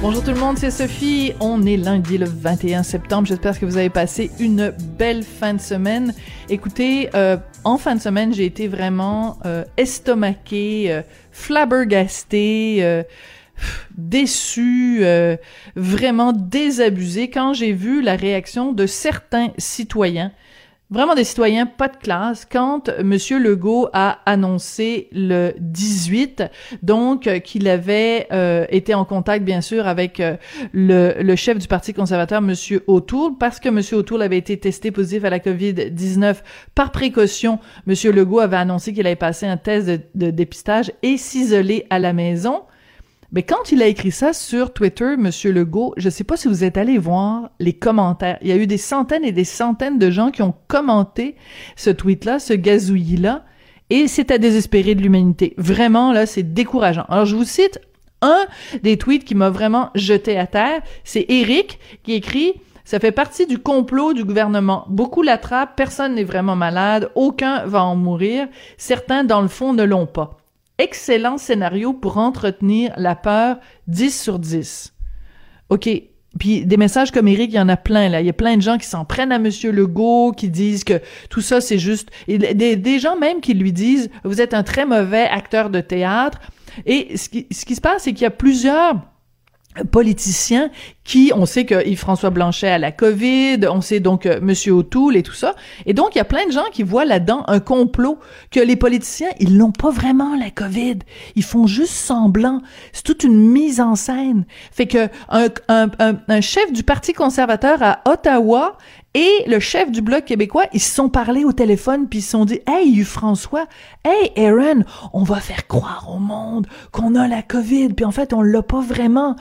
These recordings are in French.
Bonjour tout le monde, c'est Sophie. On est lundi le 21 septembre. J'espère que vous avez passé une belle fin de semaine. Écoutez, euh, en fin de semaine, j'ai été vraiment euh, estomaquée, euh, flabbergastée, euh, déçue, euh, vraiment désabusée quand j'ai vu la réaction de certains citoyens vraiment des citoyens pas de classe quand Monsieur Legault a annoncé le 18 donc euh, qu'il avait euh, été en contact bien sûr avec euh, le, chef du Parti conservateur Monsieur O'Toole parce que Monsieur O'Toole avait été testé positif à la Covid-19 par précaution Monsieur Legault avait annoncé qu'il avait passé un test de, de dépistage et s'isoler à la maison mais quand il a écrit ça sur Twitter, Monsieur Legault, je sais pas si vous êtes allé voir les commentaires. Il y a eu des centaines et des centaines de gens qui ont commenté ce tweet-là, ce gazouillis-là, et c'est à désespérer de l'humanité. Vraiment, là, c'est décourageant. Alors, je vous cite un des tweets qui m'a vraiment jeté à terre. C'est Eric qui écrit ça fait partie du complot du gouvernement. Beaucoup l'attrapent, personne n'est vraiment malade, aucun va en mourir, certains dans le fond ne l'ont pas excellent scénario pour entretenir la peur 10 sur 10. OK. Puis des messages comme Eric, il y en a plein là. Il y a plein de gens qui s'en prennent à Monsieur Legault, qui disent que tout ça c'est juste. Et des, des, gens même qui lui disent vous êtes un très mauvais acteur de théâtre. Et ce qui, ce qui se passe, c'est qu'il y a plusieurs politiciens on sait que Yves-François Blanchet a la COVID, on sait donc euh, Monsieur O'Toole et tout ça. Et donc, il y a plein de gens qui voient là-dedans un complot que les politiciens, ils n'ont pas vraiment la COVID. Ils font juste semblant. C'est toute une mise en scène. Fait que un chef du Parti conservateur à Ottawa et le chef du Bloc québécois, ils se sont parlé au téléphone puis ils se sont dit Hey, Yves François, hey Aaron, on va faire croire au monde qu'on a la COVID, puis en fait, on l'a pas vraiment.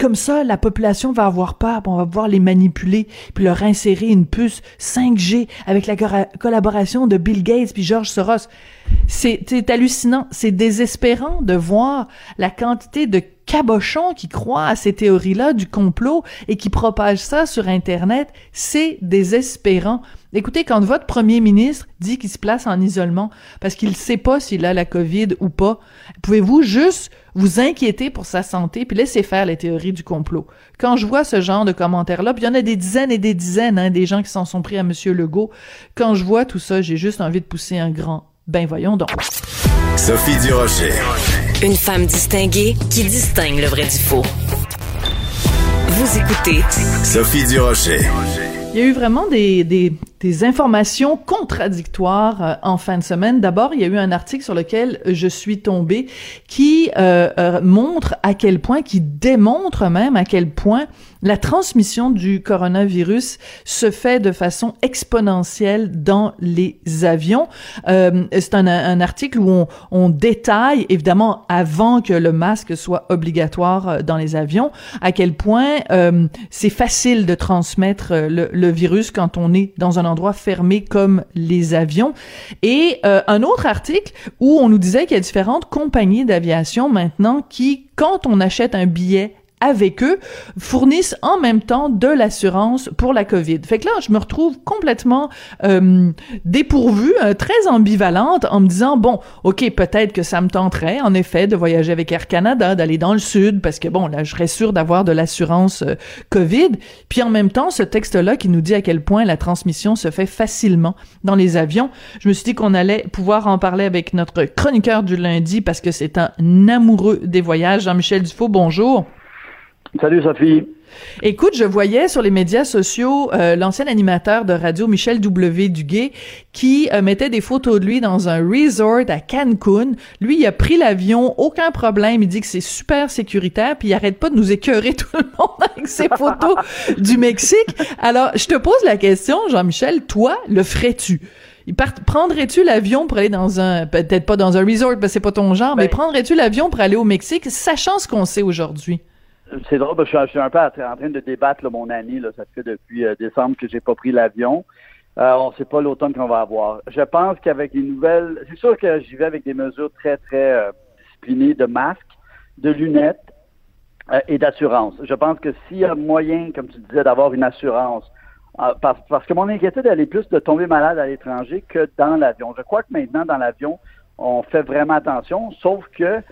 Comme ça, la population va avoir peur, on va pouvoir les manipuler, puis leur insérer une puce 5G avec la collaboration de Bill Gates puis George Soros. C'est hallucinant, c'est désespérant de voir la quantité de cabochons qui croient à ces théories-là du complot et qui propagent ça sur Internet. C'est désespérant. Écoutez, quand votre premier ministre dit qu'il se place en isolement parce qu'il ne sait pas s'il a la COVID ou pas, pouvez-vous juste vous inquiéter pour sa santé puis laisser faire les théories du complot? Quand je vois ce genre de commentaires-là, puis il y en a des dizaines et des dizaines, hein, des gens qui s'en sont pris à Monsieur Legault, quand je vois tout ça, j'ai juste envie de pousser un grand ben voyons donc. Sophie Durocher. Une femme distinguée qui distingue le vrai du faux. Vous écoutez Sophie Durocher. Il y a eu vraiment des, des, des informations contradictoires euh, en fin de semaine. D'abord, il y a eu un article sur lequel je suis tombée qui euh, euh, montre à quel point, qui démontre même à quel point la transmission du coronavirus se fait de façon exponentielle dans les avions. Euh, c'est un, un, article où on, on, détaille, évidemment, avant que le masque soit obligatoire dans les avions, à quel point c'est facile de transmettre le, virus quand on est dans un endroit fermé comme les avions. Et euh, un autre article où on nous disait qu'il y a différentes compagnies d'aviation maintenant qui, quand on achète un billet avec eux fournissent en même temps de l'assurance pour la COVID. Fait que là, je me retrouve complètement euh, dépourvue, euh, très ambivalente, en me disant bon, ok, peut-être que ça me tenterait, en effet, de voyager avec Air Canada, d'aller dans le sud, parce que bon, là, je serais sûre d'avoir de l'assurance euh, COVID. Puis en même temps, ce texte-là qui nous dit à quel point la transmission se fait facilement dans les avions, je me suis dit qu'on allait pouvoir en parler avec notre chroniqueur du lundi, parce que c'est un amoureux des voyages, Jean-Michel Dufault. Bonjour. Salut Sophie. Écoute, je voyais sur les médias sociaux euh, l'ancien animateur de radio Michel W. Duguay qui euh, mettait des photos de lui dans un resort à Cancun. Lui, il a pris l'avion, aucun problème. Il dit que c'est super sécuritaire, puis il arrête pas de nous écœurer tout le monde avec ses photos du Mexique. Alors, je te pose la question, Jean-Michel, toi, le ferais-tu? Prendrais-tu l'avion pour aller dans un, peut-être pas dans un resort, parce que c'est pas ton genre, ben, mais prendrais-tu l'avion pour aller au Mexique, sachant ce qu'on sait aujourd'hui? C'est drôle, je suis un peu en train de débattre là, mon année. Là, ça fait depuis euh, décembre que j'ai pas pris l'avion. Euh, on ne sait pas l'automne qu'on va avoir. Je pense qu'avec les nouvelles, c'est sûr que j'y vais avec des mesures très très euh, discipliner de masques, de lunettes euh, et d'assurance. Je pense que s'il y a moyen, comme tu disais, d'avoir une assurance, euh, parce, parce, que mon inquiétude, elle est plus de tomber malade à l'étranger que dans l'avion. Je crois que maintenant, dans l'avion, on fait vraiment attention, sauf que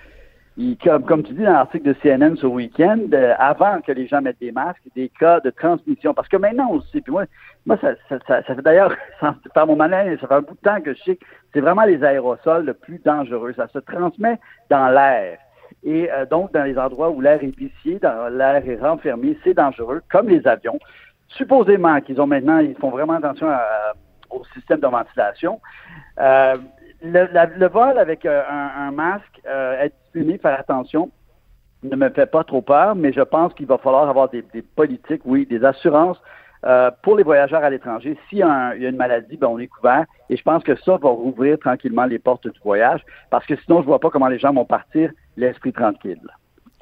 comme, tu dis dans l'article de CNN ce week-end, euh, avant que les gens mettent des masques, des cas de transmission. Parce que maintenant aussi, puis moi, moi ça, ça, ça, fait d'ailleurs, par mon malin, ça fait un bout de temps que je sais que c'est vraiment les aérosols le plus dangereux. Ça se transmet dans l'air. Et euh, donc, dans les endroits où l'air est vicié, dans l'air est renfermé, c'est dangereux, comme les avions. Supposément qu'ils ont maintenant, ils font vraiment attention au système de ventilation. Euh, le, vol avec euh, un, masque, euh, être discipliné, faire attention, ne me fait pas trop peur, mais je pense qu'il va falloir avoir des, politiques, oui, des assurances euh, pour les voyageurs à l'étranger. S'il y, a une maladie, ben, on est couvert. Et je pense que ça va rouvrir tranquillement les portes du voyage, parce que sinon, je vois pas comment les gens vont partir l'esprit tranquille.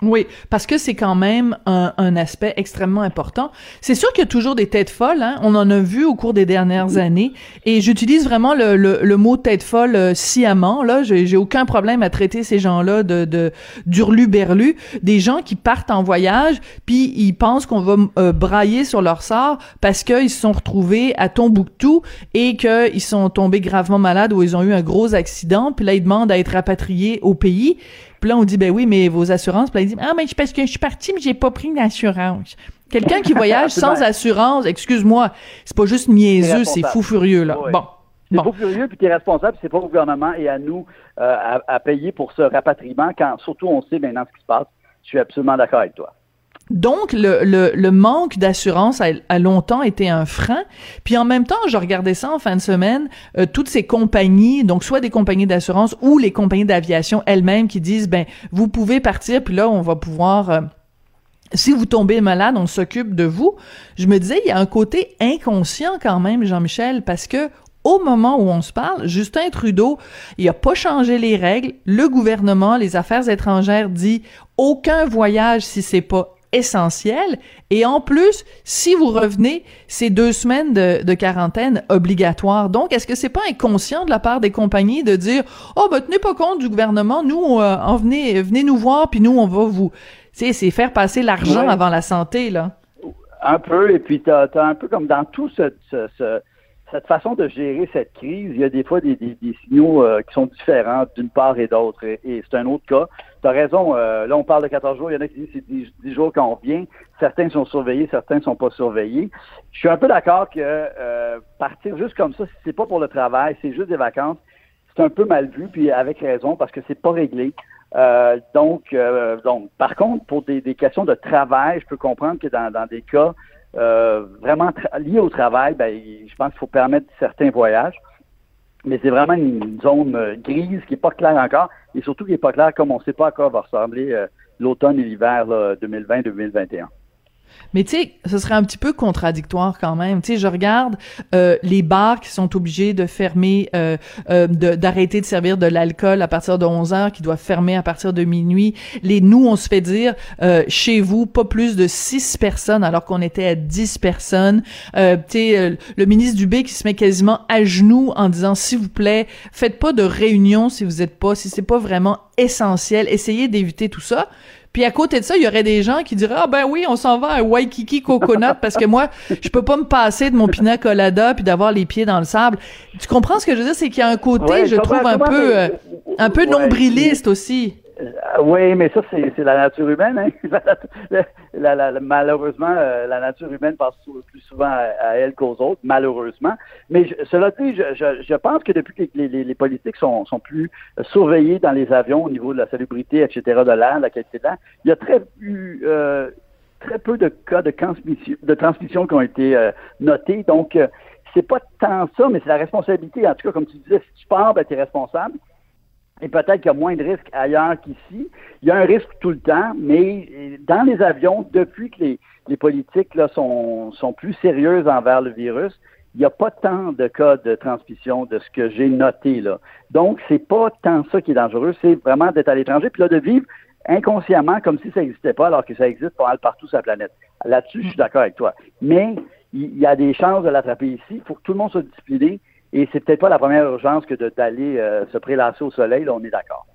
Oui, parce que c'est quand même un, un, aspect extrêmement important. C'est sûr qu'il y a toujours des têtes folles, hein? on en a vu au cours des dernières années, et j'utilise vraiment le, le, le, mot tête folle euh, sciemment. Là, j'ai aucun problème à traiter ces gens-là de, de d'urlu-berlu, des gens qui partent en voyage, puis ils pensent qu'on va euh, brailler sur leur sort parce qu'ils se sont retrouvés à Tombouctou et qu'ils sont tombés gravement malades ou ils ont eu un gros accident, puis là ils demandent à être rapatriés au pays. Puis là, on dit, ben oui, mais vos assurances. Puis là, il dit, ah, mais parce que je suis parti, mais j'ai pas pris d'assurance. Quelqu'un qui voyage sans assurance, excuse-moi, c'est pas juste niaiseux, c'est fou furieux, là. Bon. C'est fou furieux, puis tu es responsable, c'est pas au gouvernement et à nous euh, à, payer pour ce rapatriement, quand surtout on sait maintenant ce qui se passe. Je suis absolument d'accord avec toi. Donc, le, le, manque d'assurance a, longtemps été un frein. Puis en même temps, je regardais ça en fin de semaine, euh, toutes ces compagnies, donc soit des compagnies d'assurance ou les compagnies d'aviation elles-mêmes qui disent, ben, vous pouvez partir, puis là, on va pouvoir... Euh, si vous tombez malade, on s'occupe de vous. Je me disais, il y a un côté inconscient quand même, Jean-Michel, parce que au moment où on se parle, Justin Trudeau, il a pas changé les règles. Le gouvernement, les affaires étrangères dit aucun voyage si c'est pas essentiel. Et en plus, si vous revenez, c'est deux semaines de, quarantaine obligatoire. Donc, est-ce que c'est pas inconscient de la part des compagnies de dire, oh, ben, tenez pas compte du gouvernement, nous, euh, en venez, venez nous voir, puis nous, on va vous, tu sais, c'est faire passer l'argent avant la santé, là. Un peu, et puis t'as as un peu comme dans tout ce, cette façon de gérer cette crise, il y a des fois des, signaux euh, qui sont différents d'une part et d'autre. Et, c'est un autre cas. Tu as raison, euh, là on parle de 14 jours, il y en a qui disent c'est 10, jours quand on vient. Certains sont surveillés, certains sont pas surveillés. Je suis un peu d'accord que euh, partir juste comme ça, si c'est pas pour le travail, c'est juste des vacances, c'est un peu mal vu, puis avec raison, parce que c'est pas réglé. donc, donc, par contre, pour des, questions de travail, je peux comprendre que dans, dans des cas euh, vraiment lié au travail, ben, je pense qu'il faut permettre certains voyages. Mais c'est vraiment une zone euh, grise qui n'est pas claire encore et surtout qui n'est pas claire comme on ne sait pas à quoi va ressembler euh, l'automne et l'hiver 2020-2021. Mais tu sais, ce serait un petit peu contradictoire quand même. Tu sais, je regarde euh, les bars qui sont obligés de fermer, euh, euh, d'arrêter de, servir de l'alcool à partir de 11 heures, qui doivent fermer à partir de minuit. Les nous, on se fait dire chez vous pas plus de 6 personnes alors qu'on était à 10 personnes. tu sais, le ministre Dubé qui se met quasiment à genoux en disant s'il vous plaît, faites pas de réunion si vous êtes pas, si c'est pas vraiment essentiel, essayez d'éviter tout ça. Puis à côté de ça, il y aurait des gens qui diraient ah ben oui, on s'en va à Waikiki Coconut parce que moi, je peux pas me passer de mon pina colada puis d'avoir les pieds dans le sable. Tu comprends ce que je veux dire, c'est qu'il y a un côté, je trouve un peu, euh, un peu nombriliste aussi. Euh, oui, mais ça, c'est la nature humaine. Hein? malheureusement, euh, la nature humaine passe plus souvent à, elle qu'aux autres, malheureusement. Mais cela dit, je, pense que depuis que les, politiques sont, plus surveillés dans les avions au niveau de la salubrité, etc., de l'air, la qualité de l'air, il y a très, euh, très peu de cas de transmission, de transmission qui ont été notés. Donc, c'est pas tant ça, mais c'est la responsabilité. En tout cas, comme tu disais, si tu pars, ben, tu es responsable et peut-être qu'il y a moins de risques ailleurs qu'ici. Il y a un risque tout le temps, mais dans les avions, depuis que les, politiques sont plus sérieuses envers le virus, il n'y a pas tant de cas de transmission de ce que j'ai noté là. Donc, c'est pas tant ça qui est dangereux, c'est vraiment d'être à l'étranger, puis là, de vivre inconsciemment comme si ça n'existait pas, alors que ça existe pas mal partout sur la planète. Là-dessus, je suis d'accord avec toi. Mais il y a des chances de l'attraper ici. Il faut que tout le monde soit discipliné et c'est peut-être pas la première urgence que d'aller euh, se prélasser au soleil, on est d'accord.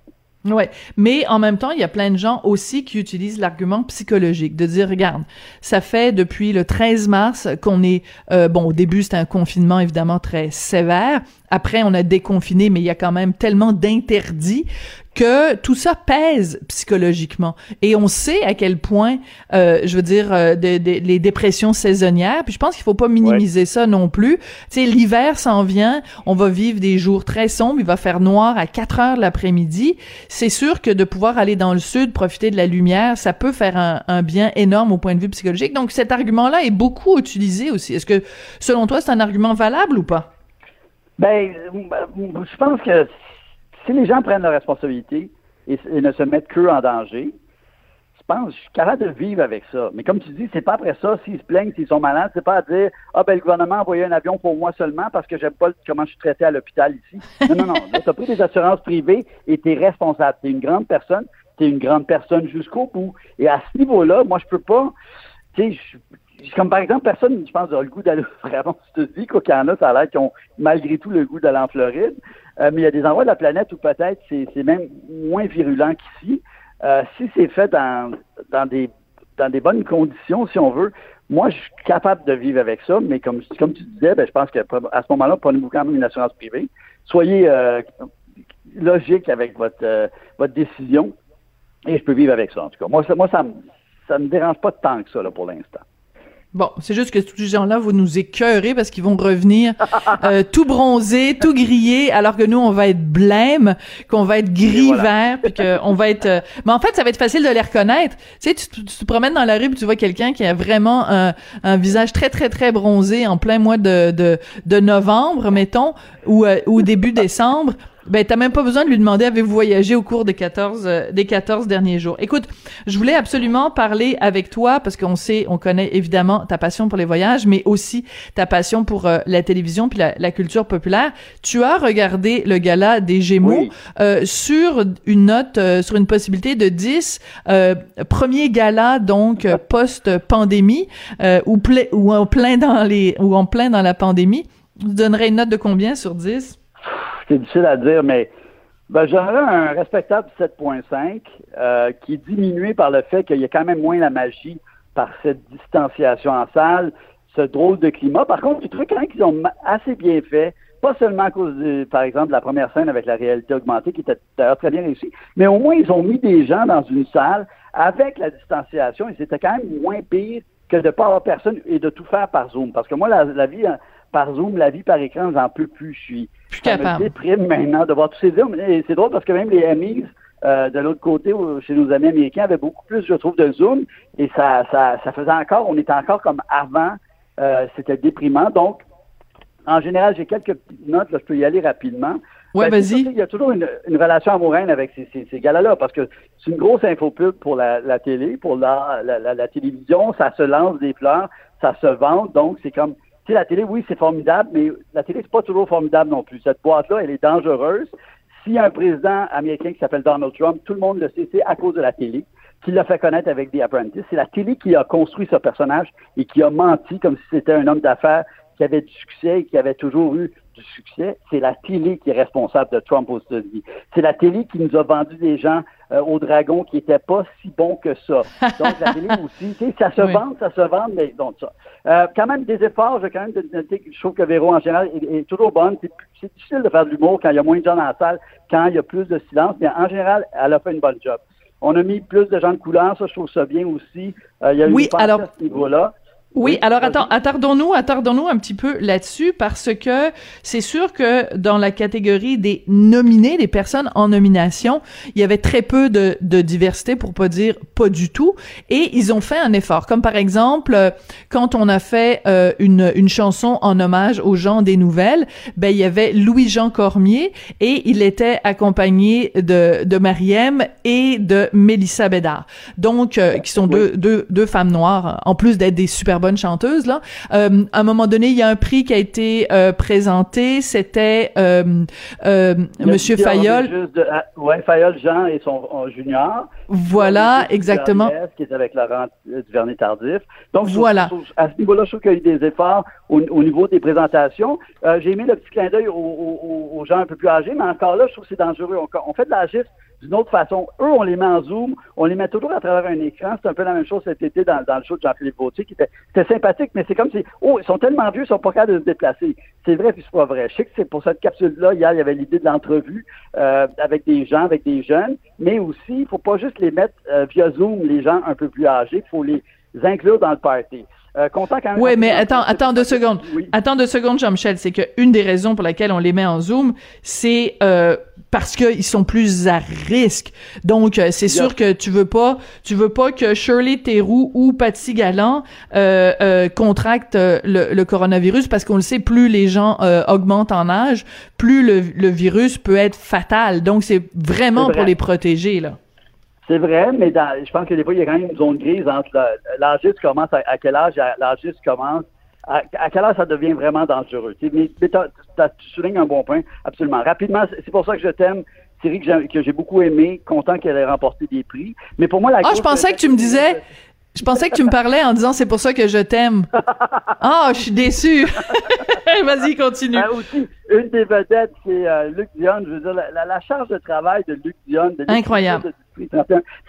Ouais, mais en même temps, il y a plein de gens aussi qui utilisent l'argument psychologique de dire regarde, ça fait depuis le 13 mars qu'on est euh, bon au début c'était un confinement évidemment très sévère, après on a déconfiné mais il y a quand même tellement d'interdits que tout ça pèse psychologiquement. Et on sait à quel point euh, je veux dire euh, les dépressions saisonnières puis je pense qu'il faut pas minimiser ça non plus. Tu sais l'hiver s'en vient on va vivre des jours très sombres il va faire noir à 4 heures de l'après-midi. C'est sûr que de pouvoir aller dans le sud profiter de la lumière ça peut faire un, un bien énorme au point de vue psychologique. Donc cet argument là est beaucoup utilisé aussi. Est-ce que selon toi c'est un argument valable ou pas? Ben, je pense que si les gens prennent leurs responsabilités et, ne se mettent qu'eux en danger, je pense, je suis capable de vivre avec ça. Mais comme tu dis, c'est pas après ça, s'ils se plaignent, s'ils sont malades, c'est pas à dire Ah ben le gouvernement a envoyé un avion pour moi seulement parce que j'aime pas comment je suis traité à l'hôpital ici. Non, non, non. tu as pris des assurances privées et tu es responsable. Tu es une grande personne, tu es une grande personne jusqu'au bout. Et à ce niveau-là, moi je peux pas. Tu sais, comme par exemple, personne, je pense, a le goût d'aller vraiment aux États-Unis, qu'au Canada, ça a l'air qu'ils ont malgré tout le goût d'aller en Floride. Euh, mais il y a des endroits de la planète où peut-être c'est même moins virulent qu'ici. Euh, si c'est fait dans, dans, des, dans des bonnes conditions, si on veut, moi, je suis capable de vivre avec ça, mais comme, comme tu disais, ben, je pense qu'à ce moment-là, prenez-vous quand même une assurance privée. Soyez euh, logique avec votre, votre décision et je peux vivre avec ça, en tout cas. Moi, ça, moi, ça, ça me dérange pas tant que ça, là, pour l'instant. Bon, c'est juste que tous ces gens-là vont nous écœurer parce qu'ils vont revenir euh, tout bronzés, tout grillés, alors que nous, on va être blême, qu'on va être gris-vert, puis qu'on va être... Euh, mais en fait, ça va être facile de les reconnaître. Tu sais, tu, te promènes dans la rue, puis tu vois quelqu'un qui a vraiment un, un, visage très, très, très bronzé en plein mois de, de, de novembre, mettons, ou, euh, ou début décembre. Ben, t'as même pas besoin de lui demander avez-vous voyagé au cours des 14 euh, des 14 derniers jours? Écoute, je voulais absolument parler avec toi parce qu'on sait, on connaît évidemment ta passion pour les voyages, mais aussi ta passion pour euh, la télévision puis la, la, culture populaire. Tu as regardé le gala des Gémeaux euh, sur une note, sur une possibilité de 10, premier gala donc post-pandémie ou, ou en plein dans les ou en plein dans la pandémie. Tu donnerais une note de combien sur 10? C'est difficile à dire, mais ben, j'aurais un respectable 7.5 euh, qui est diminué par le fait qu'il y a quand même moins la magie par cette distanciation en salle, ce drôle de climat. Par contre, je trouve quand même qu'ils ont assez bien fait, pas seulement à cause, de, par exemple, de la première scène avec la réalité augmentée, qui était d'ailleurs très bien réussie, mais au moins ils ont mis des gens dans une salle avec la distanciation et c'était quand même moins pire que de ne pas avoir personne et de tout faire par Zoom. Parce que moi, la, la vie par Zoom, la vie par écran, j'en peux plus. Je suis plus capable. me déprime maintenant de voir tous ces films. Et c'est drôle parce que même les Emmys, euh, de l'autre côté, chez nos amis américains, avaient beaucoup plus, je trouve, de Zoom. Et ça, ça, ça faisait encore, on était encore comme avant. Euh, c'était déprimant. Donc, en général, j'ai quelques petites notes, là, je peux y aller rapidement. Ouais, ben, vas-y. Il y a toujours une, une relation amoureuse avec ces, ces, ces gars-là, parce que c'est une grosse infopub pour la, la télé, pour la, la, la, télévision, ça se lance des fleurs, ça se vend, donc c'est comme la télé, oui, c'est formidable, mais la télé, c'est pas toujours formidable non plus. Cette boîte-là, elle est dangereuse. S'il y a un président américain qui s'appelle Donald Trump, tout le monde le sait, c'est à cause de la télé qui l'a fait connaître avec The Apprentice. C'est la télé qui a construit ce personnage et qui a menti comme si c'était un homme d'affaires qui avait du succès et qui avait toujours eu du succès, c'est la télé qui est responsable de Trump aux États-Unis. C'est la télé qui nous a vendu des gens au dragon qui n'étaient pas si bons que ça. Donc la télé aussi, ça se vend, ça se vend, mais donc ça. Euh, quand même des efforts, je quand même noter je trouve que Véro en général est, toujours bonne. C'est difficile de faire de l'humour quand il y a moins de gens dans la salle, quand il y a plus de silence, mais en général, elle a fait une bonne job. On a mis plus de gens de couleur, ça je trouve ça bien aussi. Euh, il y a eu oui, alors... à ce niveau-là. Oui, alors attends, attardons-nous, attardons-nous un petit peu là-dessus parce que c'est sûr que dans la catégorie des nominés, des personnes en nomination, il y avait très peu de, de diversité pour pas dire pas du tout et ils ont fait un effort. Comme par exemple, quand on a fait euh, une, une chanson en hommage aux gens des nouvelles, ben il y avait Louis-Jean Cormier et il était accompagné de, de Mariem et de Mélissa Bédard. Donc, euh, qui sont deux, deux, deux femmes noires, en plus d'être des super bonne chanteuse là. Euh, à un moment donné, il y a un prix qui a été euh, présenté. C'était euh, euh Monsieur Fayol. Ah, ouais, Fayol Jean et son junior. Voilà, exactement. Qui est avec Laurent Duvernay Tardif. Donc voilà. à ce niveau-là, je trouve qu'il y a eu des efforts au, niveau des présentations. J'ai mis le petit clin d'œil aux, aux, gens un peu plus âgés, mais encore là, je trouve que c'est dangereux. On, on fait de la gifle d'une autre façon. Eux, on les met en zoom, on les met toujours à travers un écran. C'est un peu la même chose cet été dans, le show de Jean-Philippe Vautier, qui était, sympathique, mais c'est comme si, oh, ils sont tellement vieux, ils sont pas capables de se déplacer. C'est vrai puis c'est pas vrai. Je sais que c'est pour cette capsule-là, hier, il y avait l'idée de l'entrevue euh, avec des gens, avec des jeunes, mais aussi, il faut pas juste les mettre euh, via Zoom, les gens un peu plus âgés, il faut les inclure dans le party. Euh, content quand même. Oui, mais attends, attends deux secondes. Attends deux secondes, Jean-Michel. C'est que une des raisons pour laquelle on les met en Zoom, c'est euh, parce qu'ils sont plus à risque. Donc, euh, c'est sûr que tu veux pas, tu veux pas que Shirley Theroux ou Patsy Galland euh, euh, contractent le, le, coronavirus parce qu'on le sait, plus les gens augmentent en âge, plus le, le virus peut être fatal. Donc, c'est vraiment pour les protéger là. C'est vrai, mais je pense que des fois, il y a quand même une zone grise entre l'âgiste commence, à, quel âge l'âgiste commence, à, quel âge ça devient vraiment dangereux. Mais, tu soulignes un bon point, absolument. Rapidement, c'est pour ça que je t'aime. Série que j'ai beaucoup aimé, content qu'elle ait remporté des prix. Mais pour moi, la Ah, je pensais que tu me disais, je pensais que tu me parlais en disant c'est pour ça que je t'aime. Ah, je suis déçu. Vas-y, continue. Ah, aussi, une des vedettes, c'est euh, Luc Dion. Je veux dire, la, charge de travail de Luc Dion. incroyable.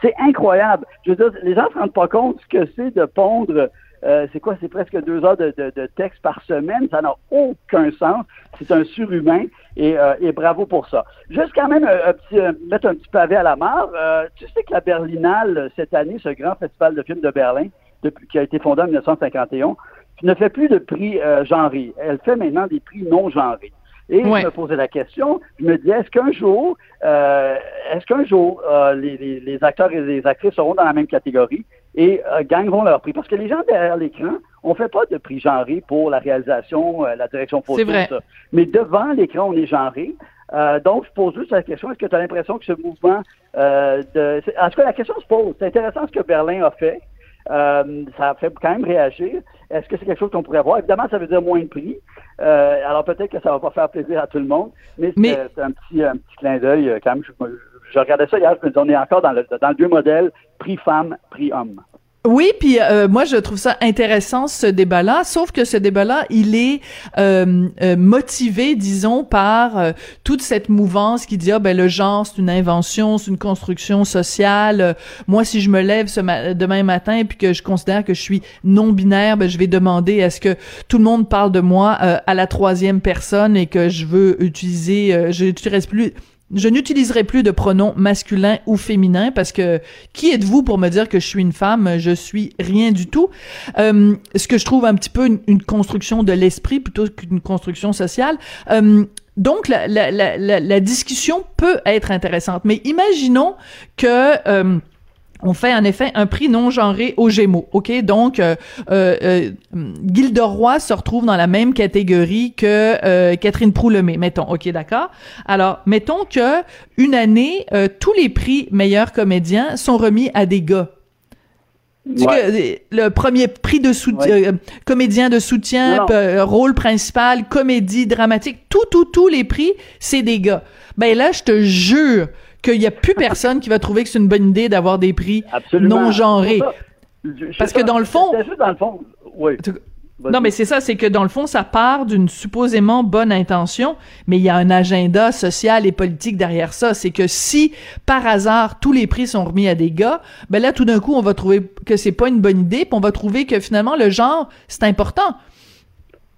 C'est incroyable. Je veux dire, les gens ne se rendent pas compte ce que c'est de pondre euh, c'est quoi? C'est presque deux heures de, de, texte par semaine. Ça n'a aucun sens. C'est un surhumain et, euh, et, bravo pour ça. Juste quand même un, petit, mettre un petit pavé à la mare. tu sais que la Berlinale, cette année, ce grand festival de films de Berlin, depuis, qui a été fondé en 1951, ne fait plus de prix euh, genrés. Elle fait maintenant des prix non genrés. Et je me posais la question, je me disais, est-ce qu'un jour, euh, est-ce qu'un jour, euh, les, les, acteurs et les actrices seront dans la même catégorie? Et euh, gagneront leur prix? Parce que les gens derrière l'écran, on fait pas de prix genré pour la réalisation, la direction photo, vrai. ça. Mais devant l'écran, on est genré. donc, je pose juste la question, est-ce que tu as l'impression que ce mouvement de... En tout cas, la question se pose. C'est intéressant ce que Berlin a fait. Euh, ça fait quand même réagir. Est-ce que c'est quelque chose qu'on pourrait voir? Évidemment, ça veut dire moins de prix. Euh, alors peut-être que ça va pas faire plaisir à tout le monde, mais, c'est un petit, un petit clin d'œil euh, quand même. Je, regardais ça hier, je me on est encore dans le, dans prix femme, prix homme. Oui, puis euh, moi je trouve ça intéressant ce débat-là, sauf que ce débat-là, il est euh, euh, motivé, disons, par toute cette mouvance qui dit ah ben le genre c'est une invention, c'est une construction sociale. moi, si je me lève demain matin et puis que je considère que je suis non binaire, ben je vais demander est-ce que tout le monde parle de moi à la troisième personne et que je veux utiliser, je n'utiliserai plus je n'utiliserai plus de pronoms masculins ou féminins parce que qui êtes-vous pour me dire que je suis une femme? Je suis rien du tout. Euh, ce que je trouve un petit peu une, construction de l'esprit plutôt qu'une construction sociale. Euh, donc la, la, la, la, discussion peut être intéressante, mais imaginons que euh, on fait en effet un prix non genré aux Gémeaux. OK? Donc, euh, euh, euh Gilderoy se retrouve dans la même catégorie que euh, Catherine Proulemé, mettons. OK, d'accord? Alors, mettons que une année, euh, tous les prix meilleurs comédiens sont remis à des gars. le premier prix de soutien, comédien de soutien, rôle principal, comédie dramatique, tout, tout, tous les prix, c'est des gars. Ben là, je te jure qu'il n'y a plus personne qui va trouver que c'est une bonne idée d'avoir des prix non genrés. Parce que dans le fond. dans le fond, oui. Non, mais c'est ça, c'est que dans le fond, ça part d'une supposément bonne intention, mais il y a un agenda social et politique derrière ça. C'est que si, par hasard, tous les prix sont remis à des gars, ben là, tout d'un coup, on va trouver que c'est pas une bonne idée, puis on va trouver que finalement, le genre, c'est important.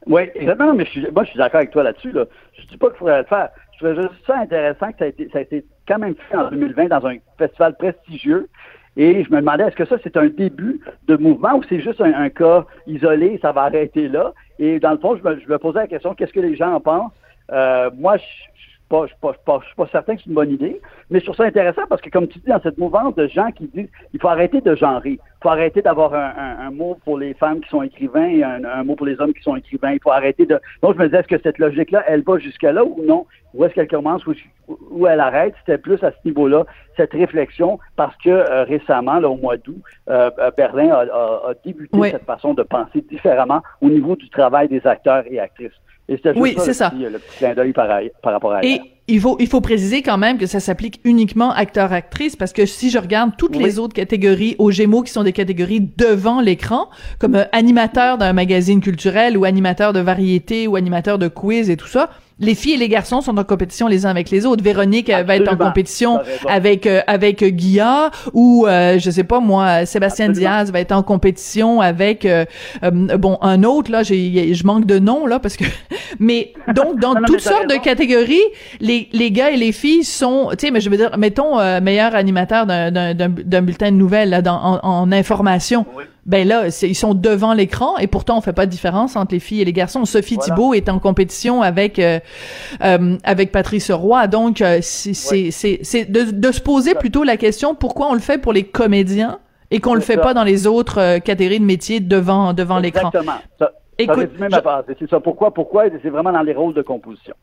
Oui, exactement, mais moi, je suis d'accord avec toi là-dessus. Là. Je dis pas qu'il faudrait le faire. Je trouvais juste ça intéressant que ça a été, ça a été quand même fait en 2020 dans un festival prestigieux. Et je me demandais, est-ce que ça, c'est un début de mouvement ou c'est juste un, cas isolé, ça va arrêter là? Et dans le fond, je me, je me posais la question, qu'est-ce que les gens en pensent? Euh, moi, je, pas, je suis pas, pas, suis pas certain que c'est une bonne idée, mais je trouve ça intéressant parce que, comme tu dis, dans cette mouvance de gens qui disent il faut arrêter de genrer, il faut arrêter d'avoir un, un, mot pour les femmes qui sont écrivains et un, mot pour les hommes qui sont écrivains, il faut arrêter de... Donc, je me disais, est-ce que cette logique-là, elle va jusqu'à là ou non? Où est-ce qu'elle commence, ou où elle arrête? C'était plus à ce niveau-là, cette réflexion, parce que euh, récemment, là, au mois d'août, euh, euh, Berlin a, a, a débuté cette façon de penser différemment au niveau du travail des acteurs et actrices oui, c'est ça. Le petit clin d'œil par, rapport à Et il faut, il faut préciser quand même que ça s'applique uniquement acteur-actrice parce que si je regarde toutes les autres catégories aux Gémeaux qui sont des catégories devant l'écran, comme animateur d'un magazine culturel ou animateur de variété ou animateur de quiz et tout ça, les filles et les garçons sont en compétition les uns avec les autres. Véronique euh, va être en compétition avec euh, avec euh, Guilla ou euh, je sais pas moi Sébastien Absolument. Diaz va être en compétition avec euh, euh, bon un autre là j'ai je manque de nom là parce que mais donc dans Non, non, toutes sortes de catégories les les gars et les filles sont tu sais mais je veux dire mettons euh, meilleur animateur d'un d'un d'un d'un bulletin de nouvelles là dans en, en information Oui. Ben là, ils sont devant l'écran et pourtant on fait pas de différence entre les filles et les garçons. Sophie Voilà. Thibault est en compétition avec euh, euh, avec Patrice Roy, donc euh, c'est c'est c'est de, de se poser plutôt la question pourquoi on le fait pour les comédiens et qu'on le fait ça. pas dans les autres euh, catégories de métiers devant devant l'écran? Exactement. Ça, Écoute, ça je- ma. C'est ça. Pourquoi? Pourquoi? C'est vraiment dans les rôles de composition.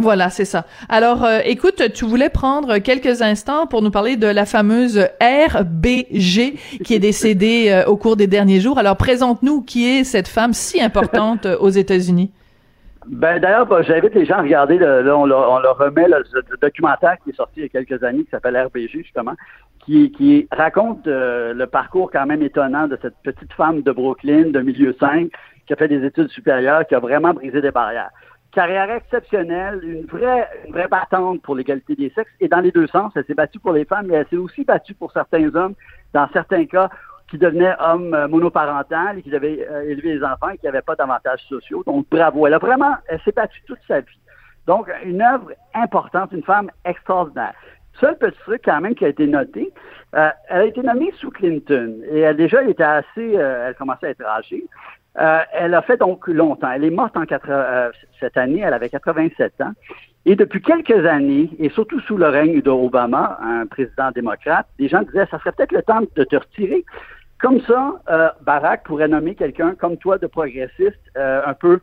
Voilà, c'est ça. Alors, euh, écoute, tu voulais prendre quelques instants pour nous parler de la fameuse RBG qui est décédée euh, au cours des derniers jours. Alors, présente-nous qui est cette femme si importante euh, aux États-Unis. Ben d'ailleurs, bah, j'invite les gens à regarder, là, on, leur, remet le, documentaire qui est sorti il y a quelques années, qui s'appelle RBG, justement, qui, raconte le parcours quand même étonnant de cette petite femme de Brooklyn, de milieu 5, qui a fait des études supérieures, qui a vraiment brisé des barrières. Carrière exceptionnelle, une vraie, une vraie battante pour l'égalité des sexes, et dans les deux sens, elle s'est battue pour les femmes, mais elle s'est aussi battue pour certains hommes, dans certains cas, qui devenaient hommes euh, monoparentales et qui devaient euh, élever les enfants et qui n'avaient pas d'avantages sociaux. Donc, bravo. Elle a vraiment, elle s'est battue toute sa vie. Donc, une œuvre importante, une femme extraordinaire. Seul petit truc quand même qui a été noté, euh, elle a été nommée sous Clinton et elle déjà elle était assez, elle commençait à être âgée. Euh, elle a fait donc longtemps. Elle est morte en 80, euh, cette année, elle avait 87 ans. Et depuis quelques années, et surtout sous le règne d'Obama, un président démocrate, des gens disaient, ça serait peut-être le temps de te retirer. Comme ça, euh, Barack pourrait nommer quelqu'un comme toi de progressiste, un peu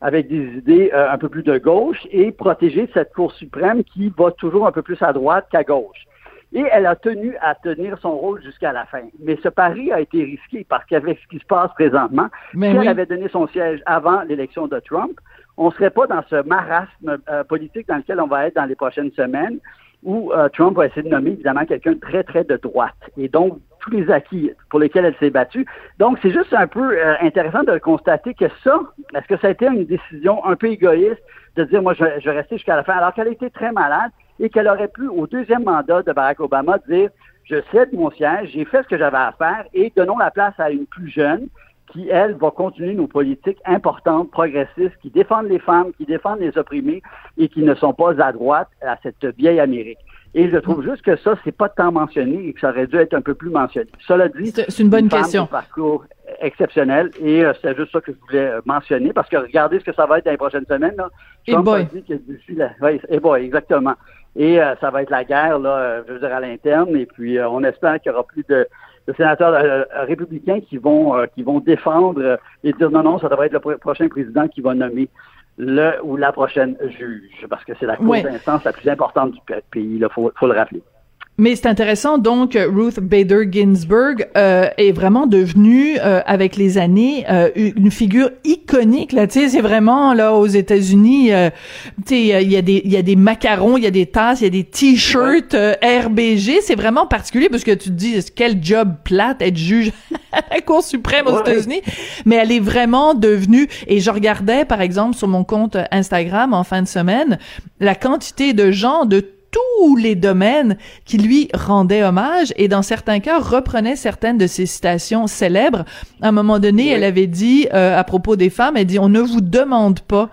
avec des idées un peu plus de gauche et protéger cette Cour suprême qui va toujours un peu plus à droite qu'à gauche. Et elle a tenu à tenir son rôle jusqu'à la fin. Mais ce pari a été risqué parce qu'avec ce qui se passe présentement, Mais si oui. elle avait donné son siège avant l'élection de Trump, on ne serait pas dans ce marasme euh, politique dans lequel on va être dans les prochaines semaines, où euh, Trump va essayer de nommer évidemment quelqu'un de très, très de droite. Et donc, tous les acquis pour lesquels elle s'est battue. Donc, c'est juste un peu euh, intéressant de constater que ça, est-ce que ça a été une décision un peu égoïste de dire, moi, je, je vais rester jusqu'à la fin, alors qu'elle était très malade et qu'elle aurait pu, au deuxième mandat de Barack Obama, dire, je cède mon siège, j'ai fait ce que j'avais à faire et donnons la place à une plus jeune qui, elle, va continuer nos politiques importantes, progressistes, qui défendent les femmes, qui défendent les opprimés et qui ne sont pas à droite à cette vieille Amérique. Et je trouve juste que ça, c'est pas tant mentionné et que ça aurait dû être un peu plus mentionné. Cela dit, C'est une bonne femme question. parcours exceptionnel et euh, c'est juste ça que je voulais euh, mentionner parce que regardez ce que ça va être dans les prochaines semaines. Là. Et boy. a dit que d'ici la... oui, et boy, exactement. Et euh, ça va être la guerre, là, euh, je veux dire, à l'interne. Et puis, euh, on espère qu'il y aura plus de, de sénateurs euh, républicains qui vont euh, qui vont défendre et dire non, non, ça devrait être le pro- prochain président qui va nommer le ou la prochaine juge, parce que c'est la cour Ouais. d'instance la plus importante du pa- pays, il faut, faut le rappeler. Mais c'est intéressant, donc Ruth Bader Ginsburg euh, est vraiment devenue, euh, avec les années, euh, une figure iconique. Là, tu sais, c'est vraiment là aux États-Unis, euh, tu sais, il y a des il y a des macarons, il y a des tasses, il y a des t-shirts euh, RBG. C'est vraiment particulier parce que tu te dis quel job plate être juge à la Cour suprême aux Ouais. États-Unis? Mais elle est vraiment devenue. Et je regardais par exemple sur mon compte Instagram en fin de semaine la quantité de gens de tous les domaines qui lui rendaient hommage et dans certains cas reprenaient certaines de ses citations célèbres. À un moment donné, elle avait dit euh, à propos des femmes, elle dit on ne vous demande pas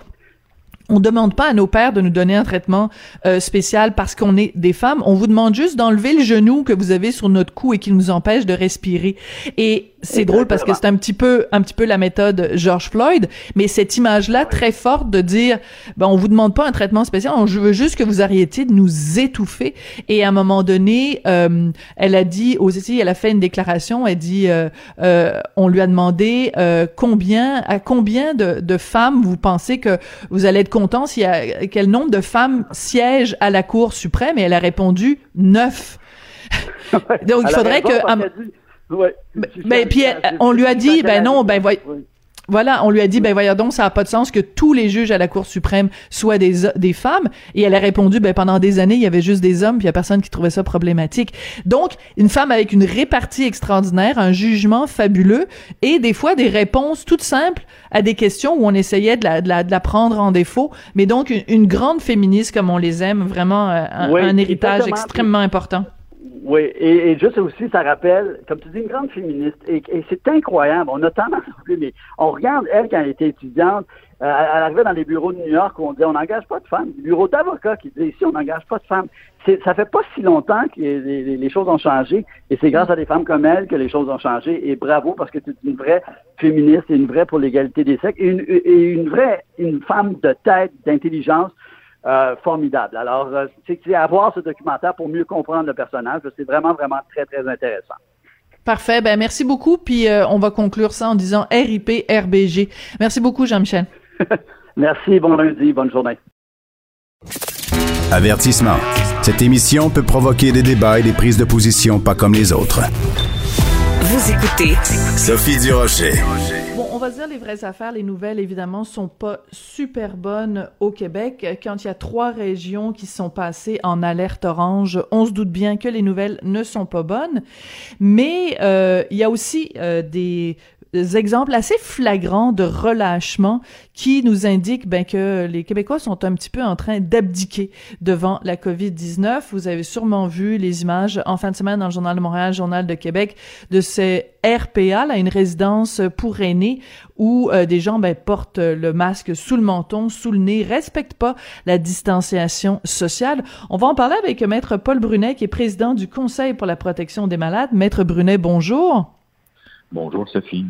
on demande pas à nos pères de nous donner un traitement euh, spécial parce qu'on est des femmes. On vous demande juste d'enlever le genou que vous avez sur notre cou et qui nous empêche de respirer. Et c'est drôle parce que c'est un petit peu, un petit peu la méthode George Floyd, mais cette image-là très forte de dire, ben on vous demande pas un traitement spécial, on veut juste que vous arrêtiez de nous étouffer. Et à un moment donné, euh, elle a dit aussi, elle a fait une déclaration, elle dit, euh, euh, on lui a demandé euh, combien, à combien de, de femmes vous pensez que vous allez être content s'il y a quel nombre de femmes siègent à la Cour suprême? Et elle a répondu neuf. Donc il faudrait que ouais, ça, puis elle- on lui a dit, ben non, ben voy- Oui. voilà, on lui a dit, ben voyons donc, ça n'a pas de sens que tous les juges à la Cour suprême soient des, des femmes. Et elle a répondu, ben pendant des années, il y avait juste des hommes, puis il y a personne qui trouvait ça problématique. Donc, une femme avec une répartie extraordinaire, un jugement fabuleux, et des fois des réponses toutes simples à des questions où on essayait de la, de la, de la prendre en défaut. Mais donc, une, grande féministe comme on les aime, vraiment euh, un, héritage extrêmement important. Oui, et, juste aussi, ça rappelle, comme tu dis, une grande féministe. Et, c'est incroyable. On a tendance mais on regarde elle quand elle était étudiante. Euh, elle arrivait dans les bureaux de New York où on disait on n'engage pas de femmes. Les bureaux d'avocats qui disaient ici on n'engage pas de femmes. Ça fait pas si longtemps que les, choses ont changé. Et c'est grâce à des femmes comme elle que les choses ont changé. Et bravo parce que tu es une vraie féministe et une vraie pour l'égalité des sexes et une, et une vraie une femme de tête, d'intelligence. Euh, formidable. Alors, euh, c'est à voir ce documentaire pour mieux comprendre le personnage. C'est vraiment, vraiment très, très intéressant. Parfait. Ben, merci beaucoup. Puis, euh, on va conclure ça en disant RIP, RBG. Merci beaucoup, Jean-Michel. merci. Bon lundi. Bonne journée. Avertissement. Cette émission peut provoquer des débats et des prises de position pas comme les autres. Vous écoutez Sophie Durocher. Bon, on va dire les vraies affaires. Les nouvelles, évidemment, sont pas super bonnes au Québec. Quand il y a trois régions qui sont passées en alerte orange, on se doute bien que les nouvelles ne sont pas bonnes. Mais euh, il y a aussi euh, des exemples assez flagrants de relâchement qui nous indiquent ben, que les Québécois sont un petit peu en train d'abdiquer devant la COVID-19. Vous avez sûrement vu les images en fin de semaine dans le Journal de Montréal, Journal de Québec, de ces RPA, là, une résidence pour aînés où euh, des gens ben, portent le masque sous le menton, sous le nez, respectent pas la distanciation sociale. On va en parler avec Maître Paul Brunet, qui est président du Conseil pour la protection des malades. Maître Brunet, bonjour. Bonjour, Sophie.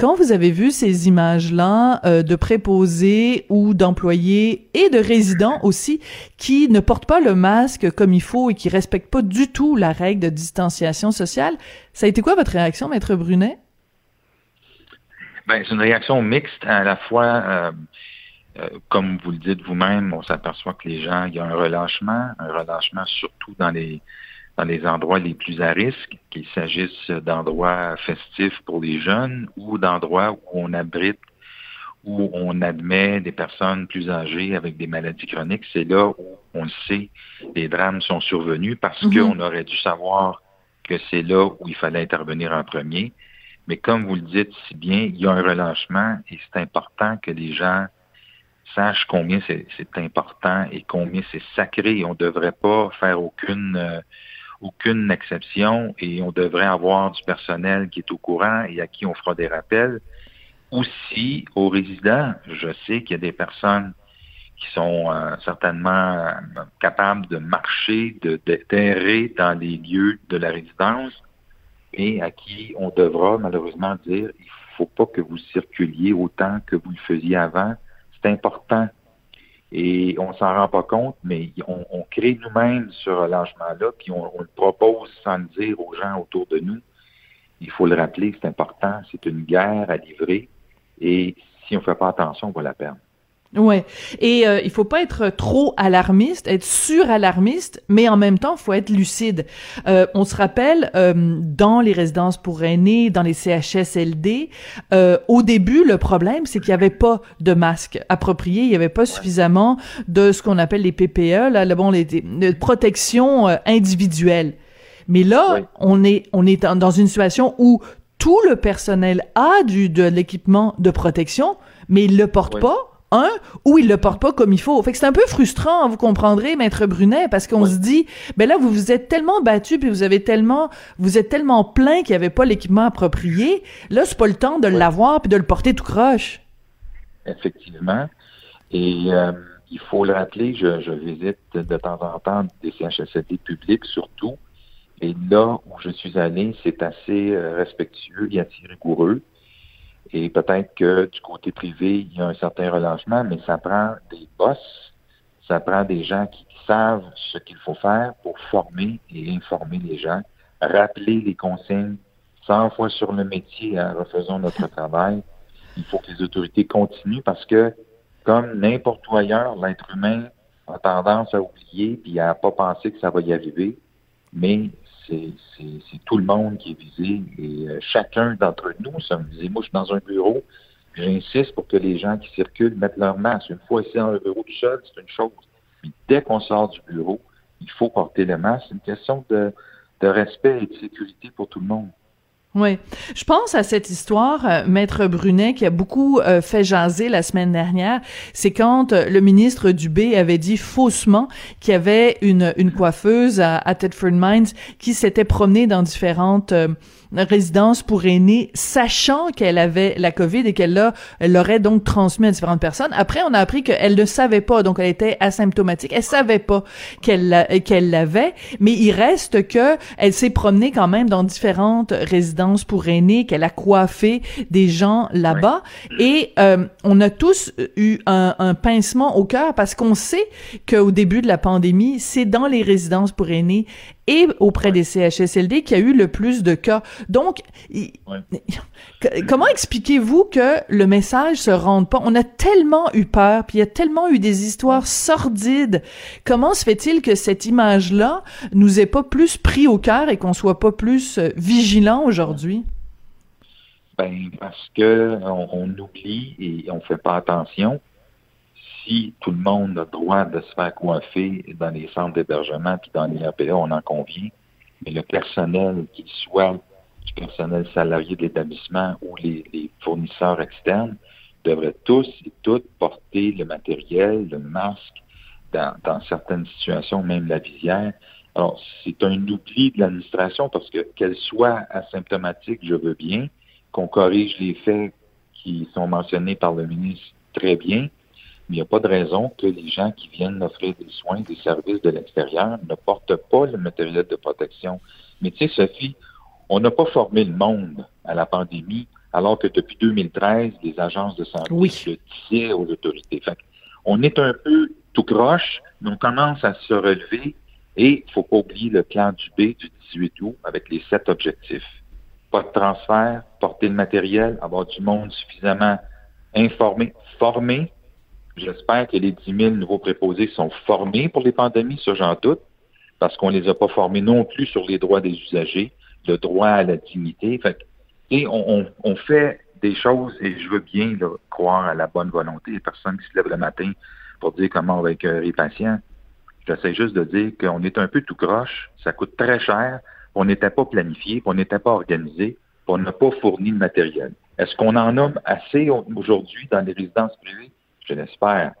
Quand vous avez vu ces images-là euh, de préposés ou d'employés et de résidents aussi qui ne portent pas le masque comme il faut et qui respectent pas du tout la règle de distanciation sociale, ça a été quoi votre réaction, maître Brunet? Ben, c'est une réaction mixte à la fois. Euh, euh, comme vous le dites vous-même, on s'aperçoit que les gens, il y a un relâchement, un relâchement surtout dans les dans les endroits les plus à risque, qu'il s'agisse d'endroits festifs pour les jeunes ou d'endroits où on abrite, où on admet des personnes plus âgées avec des maladies chroniques. C'est là où on le sait, les drames sont survenus parce mhm. qu'on aurait dû savoir que c'est là où il fallait intervenir en premier. Mais comme vous le dites si bien, il y a un relâchement et c'est important que les gens sachent combien c'est important et combien c'est sacré. On ne devrait pas faire aucune euh, aucune exception et on devrait avoir du personnel qui est au courant et à qui on fera des rappels. Aussi, aux résidents, je sais qu'il y a des personnes qui sont euh, certainement euh, capables de marcher, de d'errer dans les lieux de la résidence, et à qui on devra malheureusement dire il faut pas que vous circuliez autant que vous le faisiez avant. C'est important et on s'en rend pas compte, mais on, crée nous-mêmes ce relâchement-là, puis on, on, le propose sans le dire aux gens autour de nous. Il faut le rappeler, c'est important, c'est une guerre à livrer, et si on ne fait pas attention, on va la perdre. Ouais. Et euh, il faut pas être trop alarmiste, être sur-alarmiste, mais en même temps, faut être lucide. Euh, on se rappelle, euh, dans les résidences pour aînés, dans les CHSLD, euh, au début, le problème, c'est qu'il y avait pas de masques appropriés, il y avait pas suffisamment de ce qu'on appelle les PPE, là, bon, les, les protection euh, individuelle. Mais là, on est on est dans une situation où tout le personnel a du de l'équipement de protection, mais il le porte pas un ou il le porte pas comme il faut. Fait que c'est un peu frustrant, vous comprendrez, maître Brunet, parce qu'on se dit, ben là, vous vous êtes tellement battu, puis vous avez tellement, vous êtes tellement plein qu'il n'y avait pas l'équipement approprié. Là, c'est pas le temps de l'avoir puis de le porter tout croche. Effectivement. Et euh, il faut le rappeler, je, visite de temps en temps des CHSLD publics surtout. Et là où je suis allé, c'est assez euh, respectueux et assez rigoureux. Et peut-être que du côté privé, il y a un certain relâchement, mais ça prend des boss, ça prend des gens qui savent ce qu'il faut faire pour former et informer les gens, rappeler les consignes 100 fois sur le métier en refaisant notre travail. Il faut que les autorités continuent parce que, comme n'importe où ailleurs, l'être humain a tendance à oublier et à pas penser que ça va y arriver. Mais c'est tout le monde qui est visé et euh, chacun d'entre nous sommes visés. Moi, je suis dans un bureau, J'insiste pour que les gens qui circulent mettent leur masque. Une fois ici dans le bureau du seul, c'est une chose. Mais dès qu'on sort du bureau, il faut porter le masque. C'est une question de respect et de sécurité pour tout le monde. Oui. Je pense à cette histoire, euh, Maître Brunet, qui a beaucoup euh, fait jaser la semaine dernière. C'est quand euh, le ministre Dubé avait dit faussement qu'il y avait une, coiffeuse à, à Tedford Mines qui s'était promenée dans différentes résidence pour aînés, sachant qu'elle avait la COVID et qu'elle l'aurait donc transmis à différentes personnes. Après, on a appris qu'elle ne savait pas, donc elle était asymptomatique. Elle savait pas qu'elle qu'elle l'avait, mais il reste que elle s'est promenée quand même dans différentes résidences pour aînés, qu'elle a coiffé des gens là-bas, et euh, on a tous eu un, un pincement au cœur parce qu'on sait qu'au début de la pandémie, c'est dans les résidences pour aînés et auprès des CHSLD qui a eu le plus de cas. Donc, comment expliquez-vous que le message se rende pas? On a tellement eu peur, puis il y a tellement eu des histoires sordides. Comment se fait-il que cette image-là nous ait pas plus pris au cœur et qu'on soit pas plus euh, vigilant aujourd'hui? Ben, parce que on, oublie et on fait pas attention si tout le monde a droit de se faire coiffer dans les centres d'hébergement puis dans les APA, on en convient, mais le personnel, qu'il soit du personnel salarié de l'établissement ou les, fournisseurs externes, devraient tous et toutes porter le matériel, le masque, dans, dans certaines situations, même la visière. Alors, c'est un oubli de l'administration parce que qu'elle soit asymptomatique, je veux bien, qu'on corrige les faits qui sont mentionnés par le ministre très bien, il n'y a pas de raison que les gens qui viennent offrir des soins, des services de l'extérieur ne portent pas le matériel de protection. Mais tu sais, Sophie, on n'a pas formé le monde à la pandémie, alors que depuis 2013, les agences de santé le disaient aux autorités. on est un peu tout croche, mais on commence à se relever et il faut pas oublier le plan du B du 18 août avec les sept objectifs. Pas de transfert, porter le matériel, avoir du monde suffisamment informé, formé J'espère que les 10 000 nouveaux préposés sont formés pour les pandémies, ça j'en doute, parce qu'on les a pas formés non plus sur les droits des usagers, le droit à la dignité. Fait et on, on, fait des choses, et je veux bien croire à la bonne volonté des personnes qui se lèvent le matin pour dire comment on va accueillir les patients. J'essaie juste de dire qu'on est un peu tout croche, ça coûte très cher, on n'était pas planifié, on n'était pas organisé, on n'a pas fourni de matériel. Est-ce qu'on en a assez aujourd'hui dans les résidences privées? Je l'espère,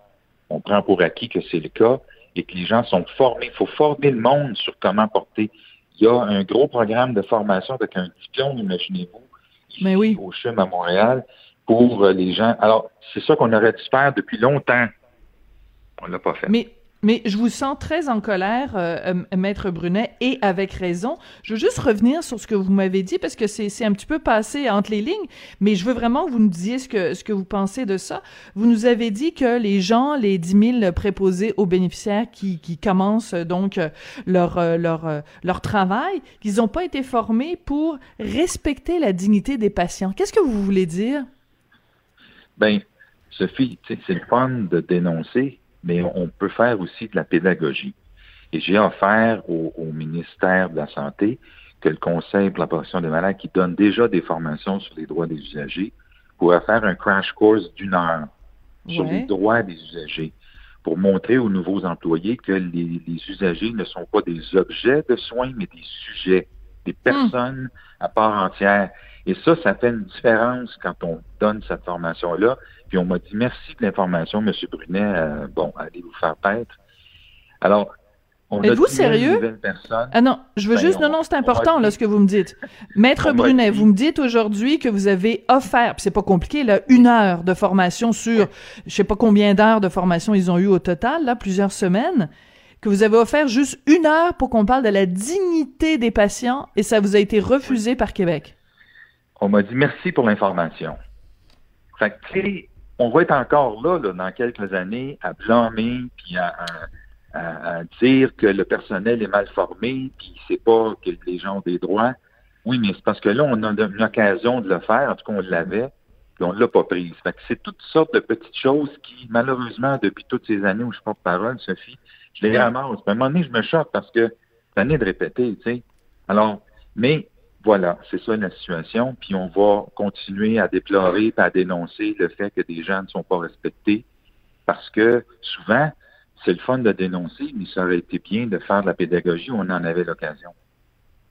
on prend pour acquis que c'est le cas et que les gens sont formés. Il faut former le monde sur comment porter. Il y a un gros programme de formation avec un diplôme, imaginez-vous, Mais oui. au CHUM à Montréal pour les gens. Alors, c'est ça qu'on aurait dû faire depuis longtemps. On ne l'a pas fait. Mais mais je vous sens très en colère, euh, euh, Maître Brunet, et avec raison. Je veux juste revenir sur ce que vous m'avez dit, parce que c'est un petit peu passé entre les lignes, mais je veux vraiment que vous nous disiez ce que, ce que vous pensez de ça. Vous nous avez dit que les gens, les 10 000 préposés aux bénéficiaires qui, qui commencent euh, donc leur, leur, leur travail, qu'ils n'ont pas été formés pour respecter la dignité des patients. Qu'est-ce que vous voulez dire? Ben, Sophie, c'est le fun de dénoncer, mais on peut faire aussi de la pédagogie. Et j'ai offert au, ministère de la Santé que le Conseil pour la protection des malades, qui donne déjà des formations sur les droits des usagers, pourrait faire un crash course d'une heure sur les droits des usagers pour montrer aux nouveaux employés que les, usagers ne sont pas des objets de soins, mais des sujets, des hmm. personnes à part entière. Et ça, ça fait une différence quand on donne cette formation-là. Puis on m'a dit merci de l'information, M. Brunet. Euh, bon, allez vous faire paître. Alors, on Êtes-vous sérieux? Ah non, je veux ben, juste, non, non, c'est important, là, ce que vous me dites. Maître Brunet, vous me dites aujourd'hui que vous avez offert, puis c'est pas compliqué, là, une heure de formation sur, je sais pas combien d'heures de formation ils ont eu au total, là, plusieurs semaines, que vous avez offert juste une heure pour qu'on parle de la dignité des patients et ça vous a été refusé par Québec. On m'a dit merci pour l'information. Fait que, on va être encore là, dans quelques années à blâmer puis à, dire que le personnel est mal formé puis c'est pas que les gens ont des droits. Oui, mais c'est parce que là, on a une occasion de le faire, en tout cas, on l'avait, puis on ne l'a pas prise. Fait que c'est toutes sortes de petites choses qui, malheureusement, depuis toutes ces années où je porte parole, Sophie, je les ramasse. à un moment donné, je me choque parce que c'est année de répéter, tu sais. Alors, mais Voilà, c'est ça la situation. Puis on va continuer à déplorer à dénoncer le fait que des gens ne sont pas respectés parce que souvent, c'est le fun de dénoncer, mais ça aurait été bien de faire de la pédagogie où on en avait l'occasion.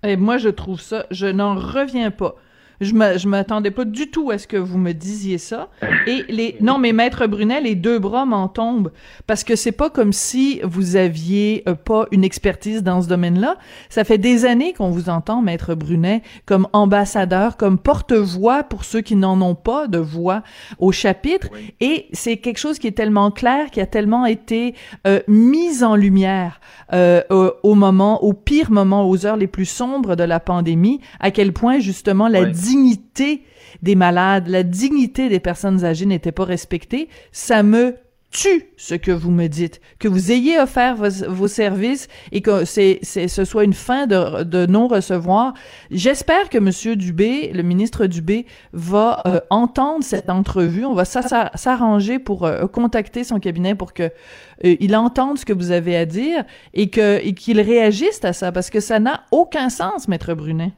Et moi, je trouve ça, je n'en reviens pas. Je me, je m'attendais pas du tout à ce que vous me disiez ça. Et les, non, mais maître Brunet, les deux bras m'en tombent parce que c'est pas comme si vous aviez euh, pas une expertise dans ce domaine-là. Ça fait des années qu'on vous entend, maître Brunet, comme ambassadeur, comme porte-voix pour ceux qui n'en ont pas de voix au chapitre. Et c'est quelque chose qui est tellement clair, qui a tellement été euh, mis en lumière euh, au, au, moment, au pire moment, aux heures les plus sombres de la pandémie, à quel point justement la dignité des malades, la dignité des personnes âgées n'était pas respectée, ça me tue ce que vous me dites, que vous ayez offert vos, services et que c'est, ce soit une fin de, non-recevoir. J'espère que Monsieur Dubé, le ministre Dubé, va euh, entendre cette entrevue. On va s'arranger pour euh, contacter son cabinet pour que euh, il entende ce que vous avez à dire et qu'il réagisse à ça parce que ça n'a aucun sens, Maître Brunet.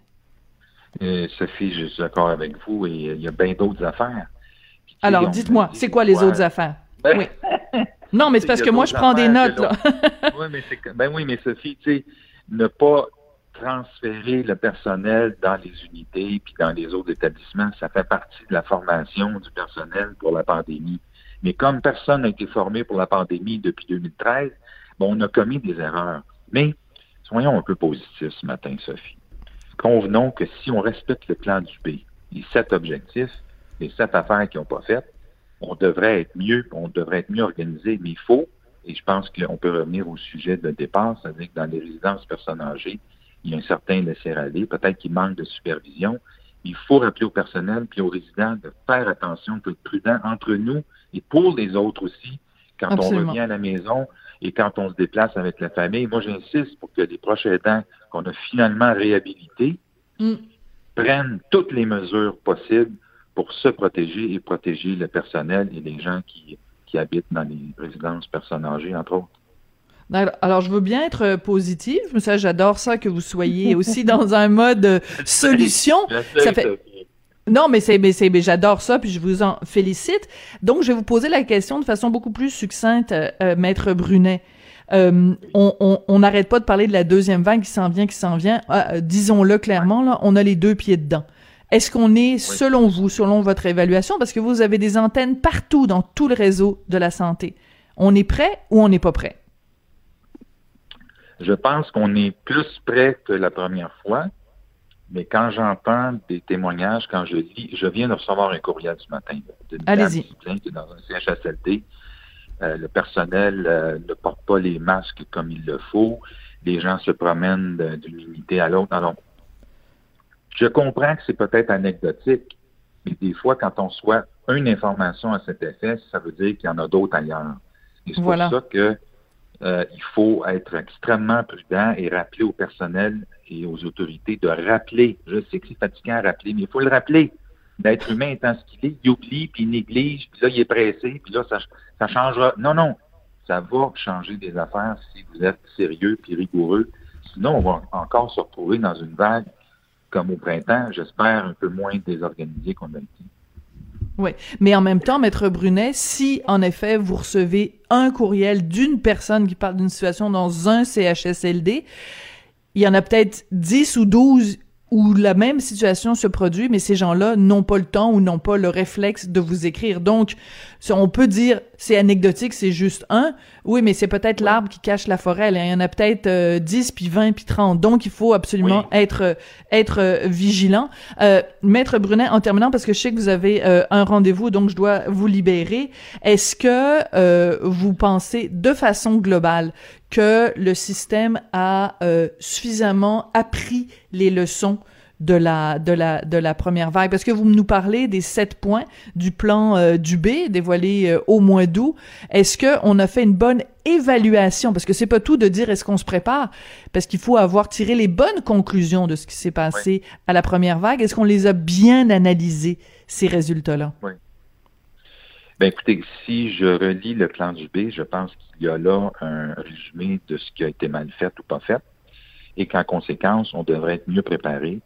Euh, Sophie, je suis d'accord avec vous et il y a bien d'autres affaires. Alors, dites-moi, c'est quoi les autres affaires? Ben, oui. Non, mais c'est parce que moi, je prends des notes, là. oui, mais ben oui, mais Sophie, tu sais, ne pas transférer le personnel dans les unités puis dans les autres établissements, ça fait partie de la formation du personnel pour la pandémie. Mais comme personne n'a été formé pour la pandémie depuis 2013, bon, on a commis des erreurs. Mais soyons un peu positifs ce matin, Sophie convenons que si on respecte le plan du B, les sept objectifs, les sept affaires qui n'ont pas faites, on devrait être mieux, on devrait être mieux organisé, mais il faut, et je pense qu'on peut revenir au sujet de départ, c'est-à-dire que dans les résidences personnes âgées, il y a un certain laisser-aller, peut-être qu'il manque de supervision. Il faut rappeler au personnel puis aux résidents de faire attention, d'être prudent entre nous et pour les autres aussi, quand on revient à la maison et quand on se déplace avec la famille. Moi, j'insiste pour que les proches aidants qu'on a finalement réhabilités mm. prennent toutes les mesures possibles pour se protéger et protéger le personnel et les gens qui, qui habitent dans les résidences personnes âgées, entre autres. Alors, je veux bien être positive, mais ça, j'adore ça que vous soyez aussi dans un mode solution. Ça fait... Non, mais c'est, mais c'est, mais j'adore ça, puis je vous en félicite. Donc, je vais vous poser la question de façon beaucoup plus succincte, euh, euh, maître Brunet. Euh, on n'arrête pas de parler de la deuxième vague qui s'en vient, qui s'en vient. Ah, disons-le clairement, là, on a les deux pieds dedans. Est-ce qu'on est, selon vous, selon votre évaluation, parce que vous avez des antennes partout dans tout le réseau de la santé, on est prêt ou on n'est pas prêt? Je pense qu'on est plus prêt que la première fois. Mais quand j'entends des témoignages, quand je lis, je viens de recevoir un courriel ce matin Allez-y. qui est dans un CHSLD. Euh, le personnel euh, ne porte pas les masques comme il le faut. Les gens se promènent d'une unité à l'autre. Alors, je comprends que c'est peut-être anecdotique, mais des fois, quand on soit une information à cet effet, ça veut dire qu'il y en a d'autres ailleurs. Et c'est pour ça que euh, il faut être extrêmement prudent et rappeler au personnel et aux autorités de rappeler. Je sais que c'est fatigant à rappeler, mais il faut le rappeler. D'être humain étant ce qu'il est, il oublie, puis il néglige, puis là, il est pressé, puis là, ça, ça changera. Non, non, ça va changer des affaires si vous êtes sérieux puis rigoureux. Sinon, on va encore se retrouver dans une vague comme au printemps, j'espère un peu moins désorganisée qu'on a été. Oui, mais en même temps, Maître Brunet, si en effet vous recevez un courriel d'une personne qui parle d'une situation dans un CHSLD, il y en a peut-être 10 ou 12 où la même situation se produit, mais ces gens-là n'ont pas le temps ou n'ont pas le réflexe de vous écrire. Donc, on peut dire c'est anecdotique, c'est juste un. Oui, mais c'est peut-être l'arbre qui cache la forêt. Il y en a peut-être euh, 10, puis 20, puis 30. Donc, il faut absolument être être euh, vigilant. Euh, Maître Brunet, en terminant, parce que je sais que vous avez euh, un rendez-vous, donc je dois vous libérer. Est-ce que vous pensez de façon globale que le système a euh, suffisamment appris les leçons de la de la de la première vague. Parce que vous nous parlez des sept points du plan euh, du B dévoilé euh, au mois d'août. Est-ce que on a fait une bonne évaluation? Parce que c'est pas tout de dire est-ce qu'on se prépare parce qu'il faut avoir tiré les bonnes conclusions de ce qui s'est passé à la première vague. Est-ce qu'on les a bien analysés ces résultats là oui. Ben écoutez, si je relis le plan du B, je pense qu'il y a là un résumé de ce qui a été mal fait ou pas fait, et qu'en conséquence, on devrait être mieux préparé.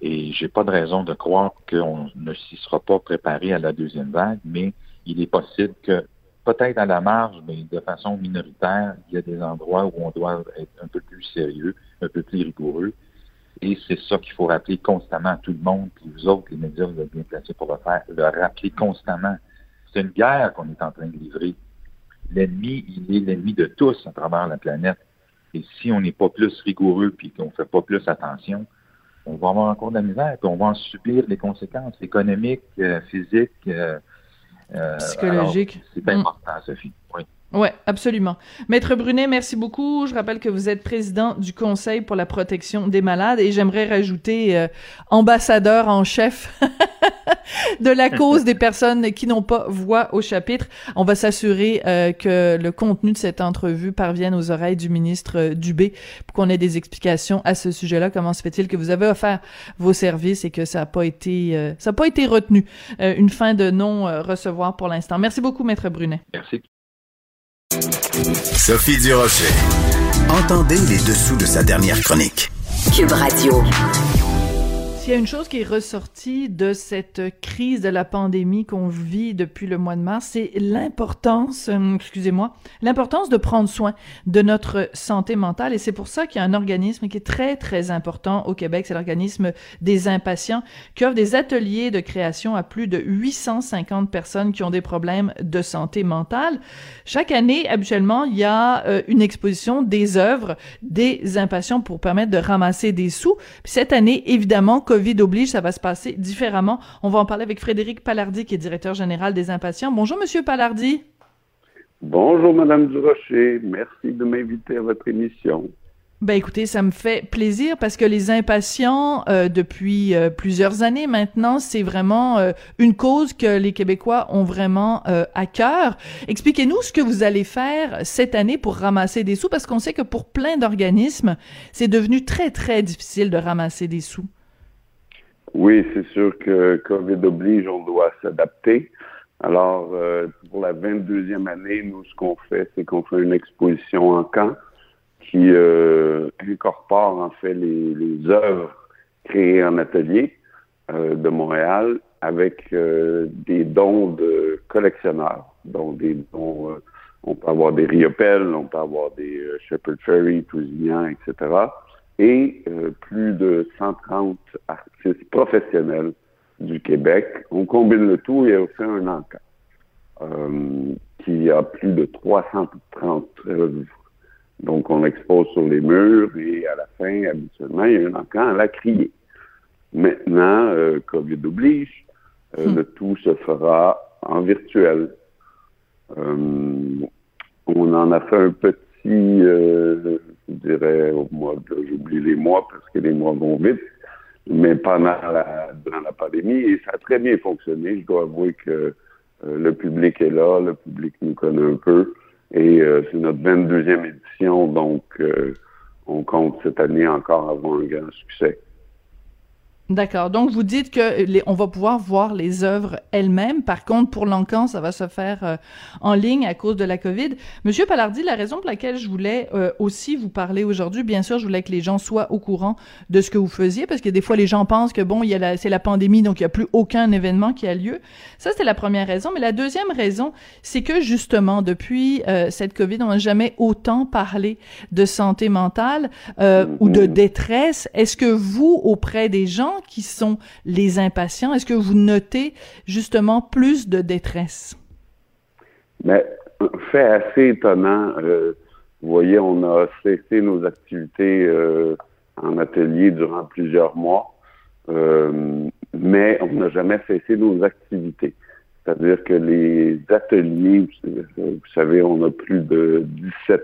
Et j'ai pas de raison de croire qu'on ne s'y sera pas préparé à la deuxième vague, mais il est possible que peut-être à la marge, mais de façon minoritaire, il y a des endroits où on doit être un peu plus sérieux, un peu plus rigoureux. Et c'est ça qu'il faut rappeler constamment à tout le monde, puis vous autres, les médias, vous êtes bien placés pour le faire, le rappeler constamment. C'est une guerre qu'on est en train de livrer. L'ennemi, il est l'ennemi de tous à travers la planète. Et si on n'est pas plus rigoureux puis qu'on ne fait pas plus attention, on va avoir encore de la misère, puis on va en subir les conséquences économiques, euh, physiques, euh, euh, psychologiques. C'est important, Sophie. Oui. Oui, absolument. Maître Brunet, merci beaucoup. Je rappelle que vous êtes président du Conseil pour la protection des malades et j'aimerais rajouter euh, ambassadeur en chef de la cause des personnes qui n'ont pas voix au chapitre. On va s'assurer euh, que le contenu de cette entrevue parvienne aux oreilles du ministre euh, Dubé pour qu'on ait des explications à ce sujet-là. Comment se fait-il que vous avez offert vos services et que ça n'a pas été ça n'a pas été retenu? Une fin de non recevoir pour l'instant. Merci beaucoup, Maître Brunet. Merci. Sophie Durocher. Entendez les dessous de sa dernière chronique. Cube Radio. S'il y a une chose qui est ressortie de cette crise de la pandémie qu'on vit depuis le mois de mars, c'est l'importance, euh, excusez-moi, l'importance de prendre soin de notre santé mentale. Et c'est pour ça qu'il y a un organisme qui est très, très important au Québec. C'est l'organisme des impatients qui offre des ateliers de création à plus de 850 personnes qui ont des problèmes de santé mentale. Chaque année, habituellement, il y a euh, une exposition des œuvres des impatients pour permettre de ramasser des sous. Cette année, évidemment, COVID oblige, ça va se passer différemment. On va en parler avec Frédéric Palardi, qui est directeur général des Impatients. Bonjour, Monsieur Palardi. Bonjour, Madame Durocher. Merci de m'inviter à votre émission. Ben écoutez, ça me fait plaisir parce que les impatients, euh, depuis euh, plusieurs années maintenant, c'est vraiment euh, une cause que les Québécois ont vraiment à cœur. Expliquez-nous ce que vous allez faire cette année pour ramasser des sous parce qu'on sait que pour plein d'organismes, c'est devenu très très difficile de ramasser des sous. Oui, c'est sûr que COVID oblige, on doit s'adapter. Alors, euh, pour la 22e année, nous, ce qu'on fait, c'est qu'on fait une exposition en camp qui euh, incorpore en fait les, les œuvres créées en atelier euh, de Montréal avec des dons de collectionneurs. Donc, des dons, on peut avoir des riopelles, on peut avoir des Shepherd Ferry, Tousignan, etc et euh, plus de 130 artistes professionnels du Québec. On combine le tout et on fait un encas euh, qui a plus de 330 œuvres. Donc, on expose sur les murs et à la fin, habituellement, il y a un encan à la criée. Maintenant, euh, COVID oblige, euh, hmm. le tout se fera en virtuel. on en a fait un petit je dirais au mois de, j'oublie les mois parce que les mois vont vite, mais pendant la, durant la pandémie, et ça a très bien fonctionné. Je dois avouer que euh, le public est là, le public nous connaît un peu, et euh, c'est notre 22e édition, donc euh, on compte cette année encore avoir un grand succès. D'accord. Donc, vous dites que les, on va pouvoir voir les œuvres elles-mêmes. Par contre, pour l'encan, ça va se faire euh, en ligne à cause de la COVID. Monsieur Palardi, la raison pour laquelle je voulais euh, aussi vous parler aujourd'hui, bien sûr, je voulais que les gens soient au courant de ce que vous faisiez, parce que des fois, les gens pensent que bon, il y a c'est la pandémie, donc il n'y a plus aucun événement qui a lieu. Ça, c'était la première raison. Mais la deuxième raison, c'est que justement, depuis euh, cette COVID, on n'a jamais autant parlé de santé mentale ou de détresse. Est-ce que vous, auprès des gens qui sont les impatients? Est-ce que vous notez justement plus de détresse? Mais, fait assez étonnant. Euh, vous voyez, on a cessé nos activités euh, en atelier durant plusieurs mois, euh, mais on n'a jamais cessé nos activités. C'est-à-dire que les ateliers, vous savez, on a plus de 17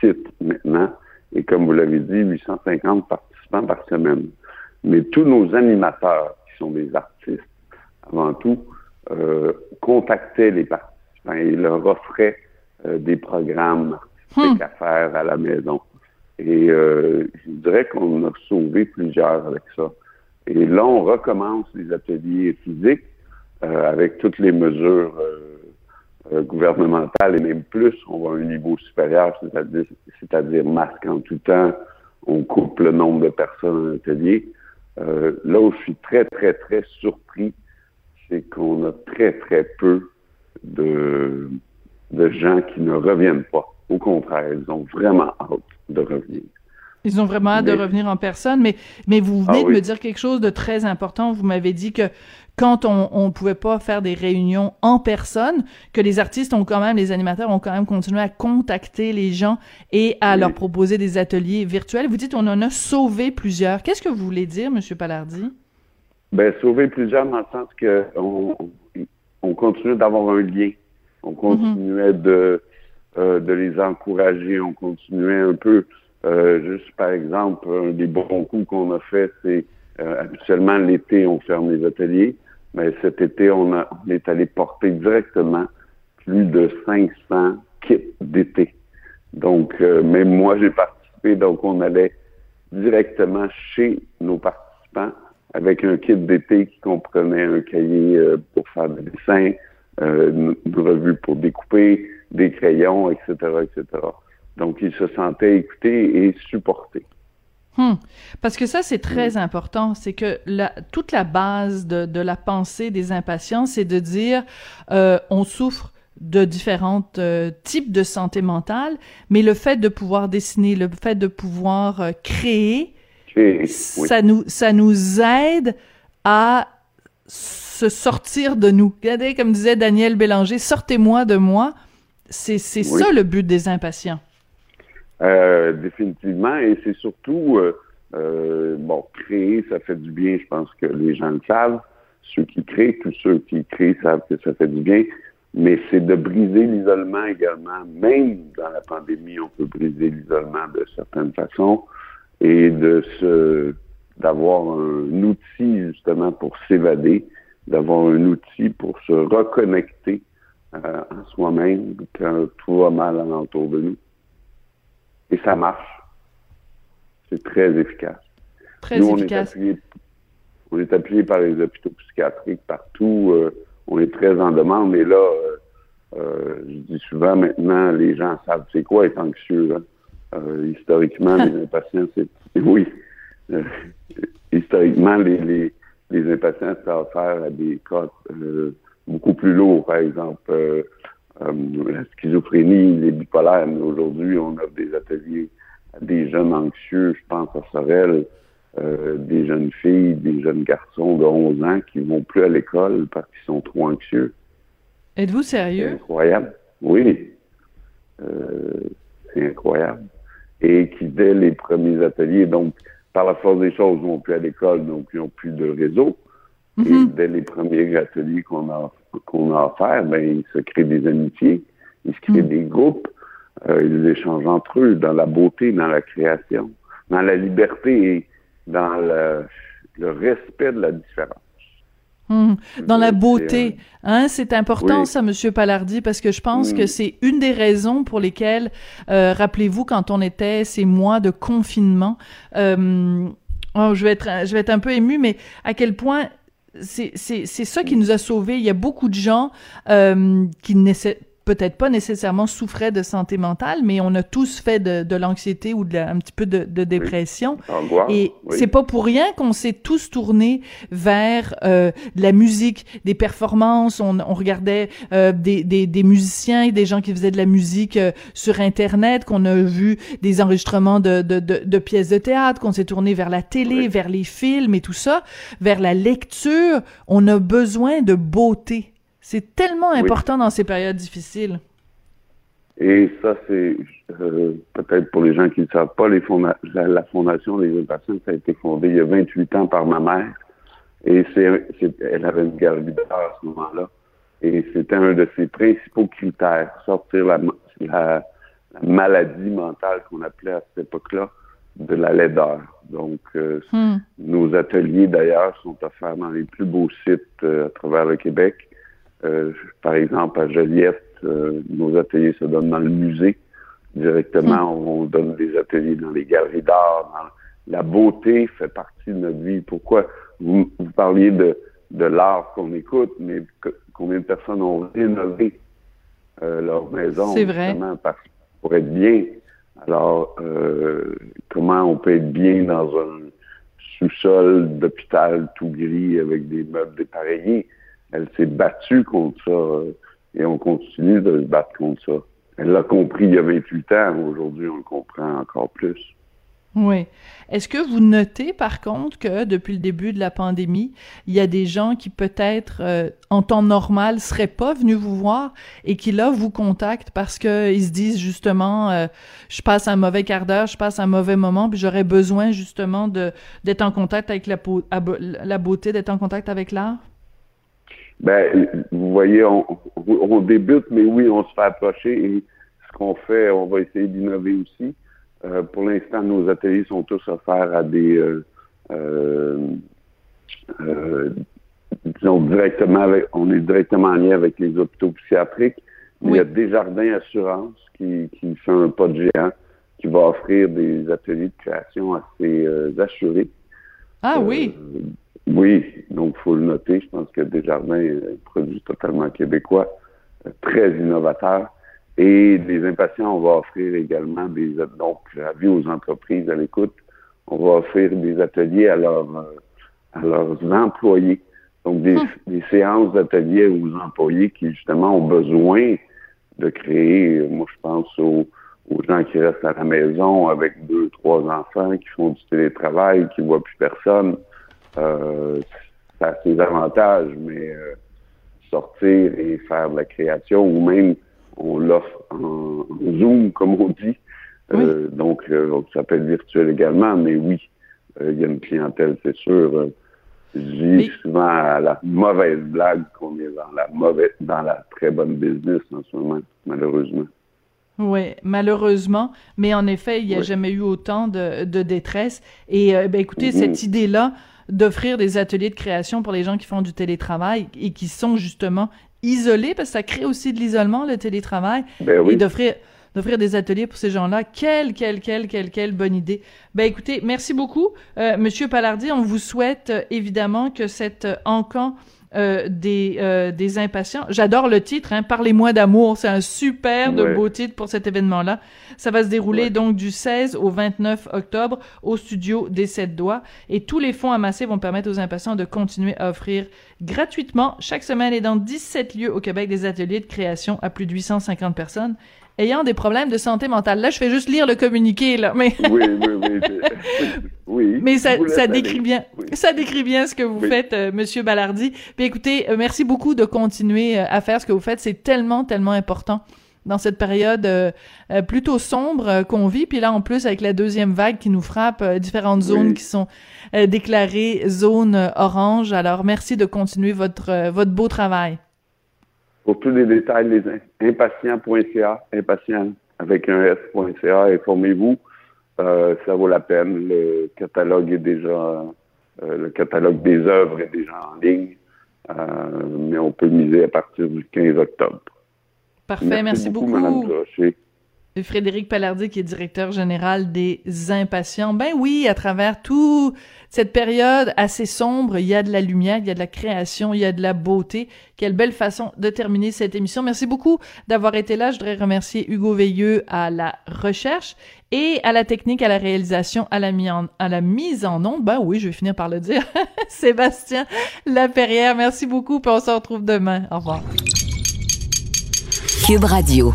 sites maintenant, et comme vous l'avez dit, 850 participants par semaine mais tous nos animateurs, qui sont des artistes avant tout, euh, contactaient les participants et leur offraient euh, des programmes artistiques hmm. à faire à la maison. Et euh, je dirais qu'on a sauvé plusieurs avec ça. Et là, on recommence les ateliers physiques avec toutes les mesures gouvernementales et même plus. On va à un niveau supérieur, c'est-à-dire, c'est-à-dire masque en tout temps. On coupe le nombre de personnes en atelier. Euh, là où je suis très, très, très surpris, c'est qu'on a très, très peu de, de gens qui ne reviennent pas. Au contraire, ils ont vraiment hâte de revenir. Ils ont vraiment hâte de revenir en personne, mais, mais vous venez Ah de oui. me dire quelque chose de très important. Vous m'avez dit que quand on ne pouvait pas faire des réunions en personne, que les artistes ont quand même, les animateurs ont quand même continué à contacter les gens et à Oui. leur proposer des ateliers virtuels. Vous dites on en a sauvé plusieurs. Qu'est-ce que vous voulez dire, Monsieur Palardi? Ben, sauver plusieurs dans le sens que on, on continue d'avoir un lien. On continuait de, euh, de les encourager. On continuait un peu, juste par exemple, un des bons coups qu'on a fait, c'est euh, habituellement l'été, on ferme les ateliers. Mais cet été, on, a, on est allé porter directement plus de 500 kits d'été. Donc, euh, même moi, j'ai participé. Donc, on allait directement chez nos participants avec un kit d'été qui comprenait un cahier euh, pour faire des dessins, euh, une revue pour découper, des crayons, etc., etc. Donc, ils se sentaient écoutés et supportés. Hmm. Parce que ça, c'est très important. C'est que la, toute la base de, de la pensée des impatients, c'est de dire euh, on souffre de différents euh, types de santé mentale, mais le fait de pouvoir dessiner, le fait de pouvoir euh, créer, oui. ça nous ça nous aide à se sortir de nous. Regardez, comme disait Daniel Bélanger, sortez-moi de moi. C'est c'est Oui. ça le but des impatients. Euh, définitivement. Et c'est surtout, euh, euh, bon, créer, ça fait du bien. Je pense que les gens le savent. Ceux qui créent, tous ceux qui créent savent que ça fait du bien. Mais c'est de briser l'isolement également. Même dans la pandémie, on peut briser l'isolement de certaines façons et de se d'avoir un outil justement pour s'évader, d'avoir un outil pour se reconnecter euh, en soi-même quand tout va mal alentour de nous. Et ça marche. C'est très efficace. Très Nous, on est, appuyé, on est appuyé par les hôpitaux psychiatriques partout. euh, on est très en demande. Et là, euh, euh, je dis souvent maintenant, les gens savent c'est quoi être anxieux. hein. Historiquement, les impatients, c'est... Oui. Historiquement, les, les, les impatients, ça affaire à des cas beaucoup plus lourds, par exemple. Euh, la schizophrénie, les bipolaires. Mais aujourd'hui, on a des ateliers à des jeunes anxieux, je pense à Sorel, euh, des jeunes filles, des jeunes garçons de 11 ans qui vont plus à l'école parce qu'ils sont trop anxieux. Êtes-vous C'est sérieux? incroyable. Oui. Euh, c'est incroyable. Et qui, dès les premiers ateliers, donc, par la force des choses, vont plus à l'école, donc ils n'ont plus de réseau. Et Mhm. dès les premiers ateliers qu'on a, qu'on a offerts, ben, ils se créent des amitiés, ils se créent Mhm. des groupes, euh, ils échangent entre eux dans la beauté, dans la création, dans la liberté et dans le, le respect de la différence. Hmm. Dans la beauté, hein, c'est important oui. ça, Monsieur Palardi, parce que je pense Mm. que c'est une des raisons pour lesquelles, euh, rappelez-vous, quand on était ces mois de confinement, euh, oh, je vais être, je vais être un peu ému, mais à quel point c'est ça qui nous a sauvés. Il y a beaucoup de gens euh, qui n'essaient peut-être pas nécessairement souffraient de santé mentale, mais on a tous fait de, de l'anxiété ou de la- un petit peu de, de dépression. Angoisse, Et oui. c'est pas pour rien qu'on s'est tous tournés vers euh, de la musique, des performances. On, on regardait euh, des, des, des musiciens et des gens qui faisaient de la musique euh, sur Internet, qu'on a vu des enregistrements de, de, de, de pièces de théâtre, qu'on s'est tourné vers la télé, Oui. vers les films et tout ça, vers la lecture. On a besoin de beauté. C'est tellement Oui. important dans ces périodes difficiles. Et ça, c'est euh, peut-être pour les gens qui ne savent pas, les fonda- la, la Fondation des impatients, ça a été fondée il y a 28 ans par ma mère. Et c'est, elle avait une garde à ce moment-là. Et c'était un de ses principaux critères, sortir la, ma- la, la maladie mentale qu'on appelait à cette époque-là de la laideur. Donc, euh, Hmm. nos ateliers, d'ailleurs, sont offerts dans les plus beaux sites euh, à travers le Québec. Euh, par exemple, à Joliette, euh, nos ateliers se donnent dans le musée. Directement, on donne des ateliers dans les galeries d'art. dans- La beauté fait partie de notre vie. Pourquoi? Vous, vous parliez de, de l'art qu'on écoute, mais que- combien de personnes ont rénové euh, leur maison vrai. parce, pour être bien. Alors, euh, comment on peut être bien dans un sous-sol d'hôpital tout gris avec des meubles dépareillés? Elle s'est battue contre ça euh, et on continue de se battre contre ça. Elle l'a compris il y a 28 ans. Aujourd'hui, on le comprend encore plus. Oui. Est-ce que vous notez par contre que depuis le début de la pandémie, il y a des gens qui peut-être euh, en temps normal seraient pas venus vous voir et qui là vous contactent parce que ils se disent justement euh, je passe un mauvais quart d'heure, je passe un mauvais moment puis j'aurais besoin justement d'être en contact avec la, la beauté, d'être en contact avec l'art? Ben, vous voyez, on, on, débute, mais oui, on se fait approcher et ce qu'on fait, on va essayer d'innover aussi. Euh, pour l'instant, nos ateliers sont tous offerts à des, euh, euh, euh disons directement avec, on est directement en lien avec les hôpitaux psychiatriques. Il y a Desjardins Assurance qui, qui fait un pas de géant, qui va offrir des ateliers de création à ses assurés. Ah oui. Oui, donc il faut le noter. Je pense que Desjardins est un produit totalement québécois, très innovateur. Et des impatients, on va offrir également des donc avis aux entreprises à l'écoute. On va offrir des ateliers à, leurs à leurs employés. Donc des, hum. des séances d'ateliers aux employés qui justement ont besoin de créer, moi je pense aux, aux gens qui restent à la maison avec deux, trois enfants, qui font du télétravail, qui voient plus personne. Euh, ça a ses avantages, mais euh, sortir et faire de la création ou même on l'offre en Zoom, comme on dit. Euh, donc, ça peut être virtuel également, mais oui, il y a une clientèle, c'est sûr. je dis souvent à la mauvaise blague qu'on est dans la mauvaise, dans la très bonne business en ce moment, malheureusement. Oui, malheureusement, mais en effet, il n'y a jamais eu autant de, détresse. Et ben, écoutez, mm-hmm. cette idée-là d'offrir des ateliers de création pour les gens qui font du télétravail et qui sont justement isolé, parce que ça crée aussi de l'isolement, le télétravail, ben et d'offrir d'offrir des ateliers pour ces gens-là. Quelle, quelle, quelle, quelle, quelle bonne idée. Ben écoutez, merci beaucoup, euh, Monsieur Palardi. On vous souhaite euh, évidemment que cet euh, encan euh, des, euh, des impatients. J'adore le titre, hein, Parlez-moi d'amour. C'est un super de beau titre pour cet événement-là. Ça va se dérouler donc du 16 au 29 octobre au studio des Sept Doigts. Et tous les fonds amassés vont permettre aux impatients de continuer à offrir gratuitement chaque semaine et dans 17 lieux au Québec des ateliers de création à plus de 850 personnes ayant des problèmes de santé mentale. Là, je fais juste lire le communiqué, là, mais... oui, oui, oui. oui mais ça, ça décrit bien, ça décrit bien ce que vous faites, euh, Monsieur Ballardi. Puis écoutez, euh, merci beaucoup de continuer euh, à faire ce que vous faites. C'est tellement, tellement important dans cette période plutôt sombre qu'on vit. Puis là, en plus, avec la deuxième vague qui nous frappe, différentes zones qui sont déclarées zone orange. Alors, merci de continuer votre, votre beau travail. Pour tous les détails, les impatients.ca, impatient avec un S.ca, informez-vous. Euh, ça vaut la peine. Le catalogue est déjà, euh, le catalogue des œuvres est déjà en ligne, euh, mais on peut miser à partir du 15 octobre. Parfait, merci, beaucoup. Madame Frédéric Palardi, qui est directeur général des Impatients. Ben oui, à travers toute cette période assez sombre, il y a de la lumière, il y a de la création, il y a de la beauté. Quelle belle façon de terminer cette émission. Merci beaucoup d'avoir été là. Je voudrais remercier Hugo Veilleux à la recherche et à la technique, à la réalisation, à la, mise en, à la mise en onde. Ben oui, je vais finir par le dire. Sébastien Laperrière, merci beaucoup, puis on se retrouve demain. Au revoir. Cube Radio.